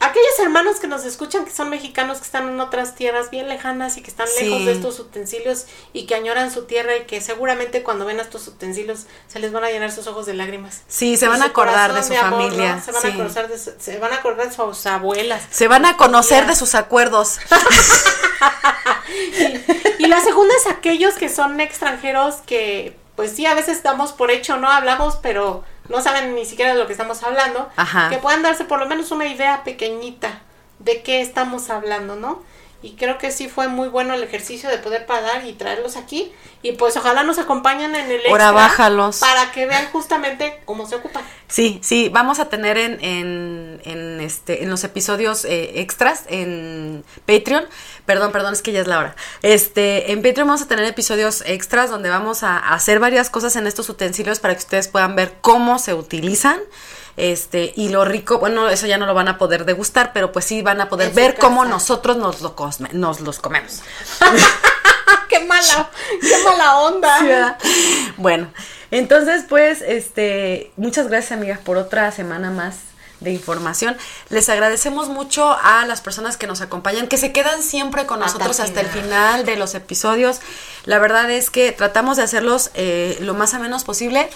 Aquellos hermanos que nos escuchan que son mexicanos, que están en otras tierras bien lejanas y que están Sí. lejos de estos utensilios y que añoran su tierra y que seguramente cuando ven a estos utensilios se les van a llenar sus ojos de lágrimas. Sí, se van a acordar de su amor, ¿no? familia. Se van, sí. a acordar de su- se van a acordar de sus abuelas. Se van a conocer de sus acuerdos. [LAUGHS] y, y la segunda es aquellos que son extranjeros que, pues sí, a veces damos por hecho, no hablamos, pero no saben ni siquiera de lo que estamos hablando. Ajá. Que puedan darse por lo menos una idea pequeñita de qué estamos hablando, ¿no? Y creo que sí fue muy bueno el ejercicio de poder pagar y traerlos aquí. Y pues ojalá nos acompañen en el Ahora extra bájalos. para que vean justamente cómo se ocupan. Sí, sí, vamos a tener en, en, en, este, en los episodios eh, extras en Patreon. Perdón, perdón, es que ya es la hora. Este, en Patreon vamos a tener episodios extras donde vamos a hacer varias cosas en estos utensilios para que ustedes puedan ver cómo se utilizan. Este, y lo rico, bueno, eso ya no lo van a poder degustar, pero pues sí van a poder En ver cómo nosotros nos, lo cosme- nos los comemos. [LAUGHS] ¡Qué mala! ¡Qué mala onda! Bueno, entonces pues, este, muchas gracias amigas por otra semana más de información. Les agradecemos mucho a las personas que nos acompañan, que se quedan siempre con nosotros hasta el final. de los episodios. La verdad es que tratamos de hacerlos eh, lo más menos posible.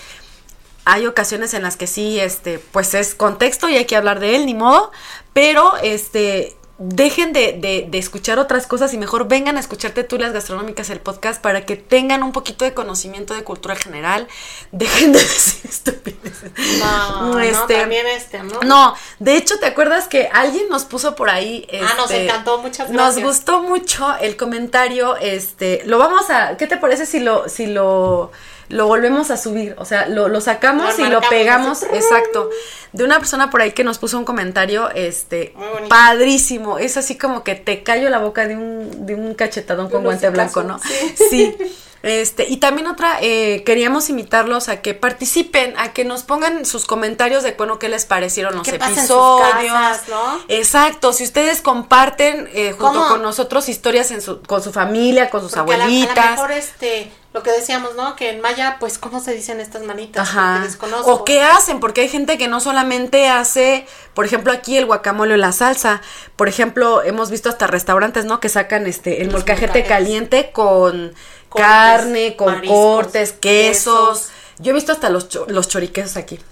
Hay ocasiones en las que sí, este, pues es contexto y hay que hablar de él, ni modo, pero este, dejen de, de- de escuchar otras cosas y mejor vengan a escuchar Tertulias Gastronómicas, el podcast, para que tengan un poquito de conocimiento de cultura general. [LAUGHS] Dejen de decir estupideces. No, no, Este, también este, ¿no? No, de hecho, ¿te acuerdas que alguien nos puso por ahí? Ah, nos este, encantó, muchas Nos gracias. gustó mucho el comentario, este, lo vamos a, ¿qué te parece si lo, si lo, lo volvemos a subir? O sea, lo, lo sacamos Lo y lo pegamos, así. exacto, de una persona por ahí que nos puso un comentario, este, Muy padrísimo, es así como que te callo la boca de un, de un cachetadón con guante blanco, ¿no? sí. Sí. Este, y también otra, eh, queríamos invitarlos a que participen, a que nos pongan sus comentarios de bueno qué les parecieron los ¿Qué pasa en sus episodios. casas, no? Exacto, si ustedes comparten eh, junto ¿Cómo? con nosotros historias en su, con su familia, con sus Porque a la- A abuelitas. mejor este, lo que decíamos, ¿no? Que en maya, pues, ¿cómo se dicen estas manitas? Ajá. Desconozco. O qué hacen, porque hay gente que no solamente hace, por ejemplo, aquí el guacamole o la salsa. Por ejemplo, hemos visto hasta restaurantes, ¿no? Que sacan este el Los molcajete caliente con Cortes, carne, con mariscos, cortes, quesos. quesos. Yo he visto hasta los, cho- los choriquesos aquí. Que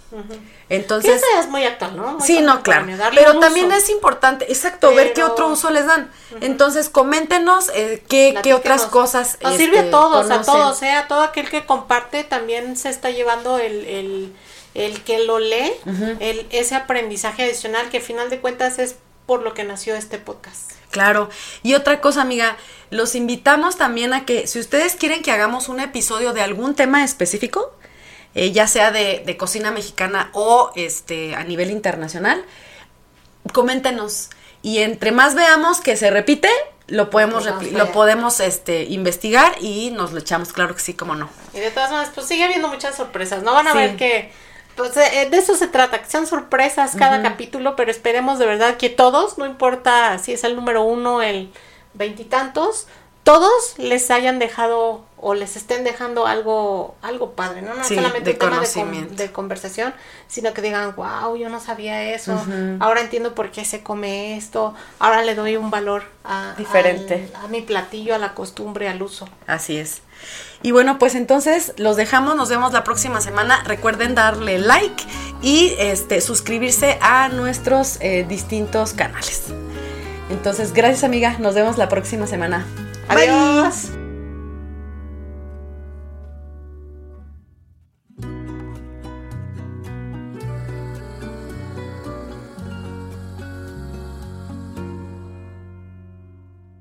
Entonces, es muy actual, ¿no? Muy Sí, no, claro. Pero también uso. es importante, exacto, ver qué otro uso les dan. Entonces, coméntenos eh, qué, qué otras cosas. Nos este, sirve a todos, a todos, ¿eh? A todo aquel que comparte también se está llevando el, el, el que lo lee, el, ese aprendizaje adicional que a final de cuentas es por lo que nació este podcast. Claro. Y otra cosa, amiga, los invitamos también a que si ustedes quieren que hagamos un episodio de algún tema específico, eh, ya sea de, de cocina mexicana o este a nivel internacional, coméntenos. Y entre más veamos que se repite, lo podemos lo podemos este investigar y nos lo echamos, claro que sí, como no. Y de todas maneras, pues sigue habiendo muchas sorpresas. No van a Sí. ver que. Pues eh, de eso se trata, que sean sorpresas cada capítulo, pero esperemos de verdad que todos, no importa si es el número uno, el veintitantos, todos les hayan dejado o les estén dejando algo, algo padre, ¿no? No Sí, solamente de un tema de, con- conocimiento. de conversación, sino que digan, wow, yo no sabía eso, ahora entiendo por qué se come esto, ahora le doy un valor a, Diferente. al- a mi platillo, a la costumbre, al uso. Así es. Y bueno, pues entonces los dejamos, nos vemos la próxima semana. Recuerden darle like y este suscribirse a nuestros eh, distintos canales. Entonces, gracias amiga, nos vemos la próxima semana. Adiós.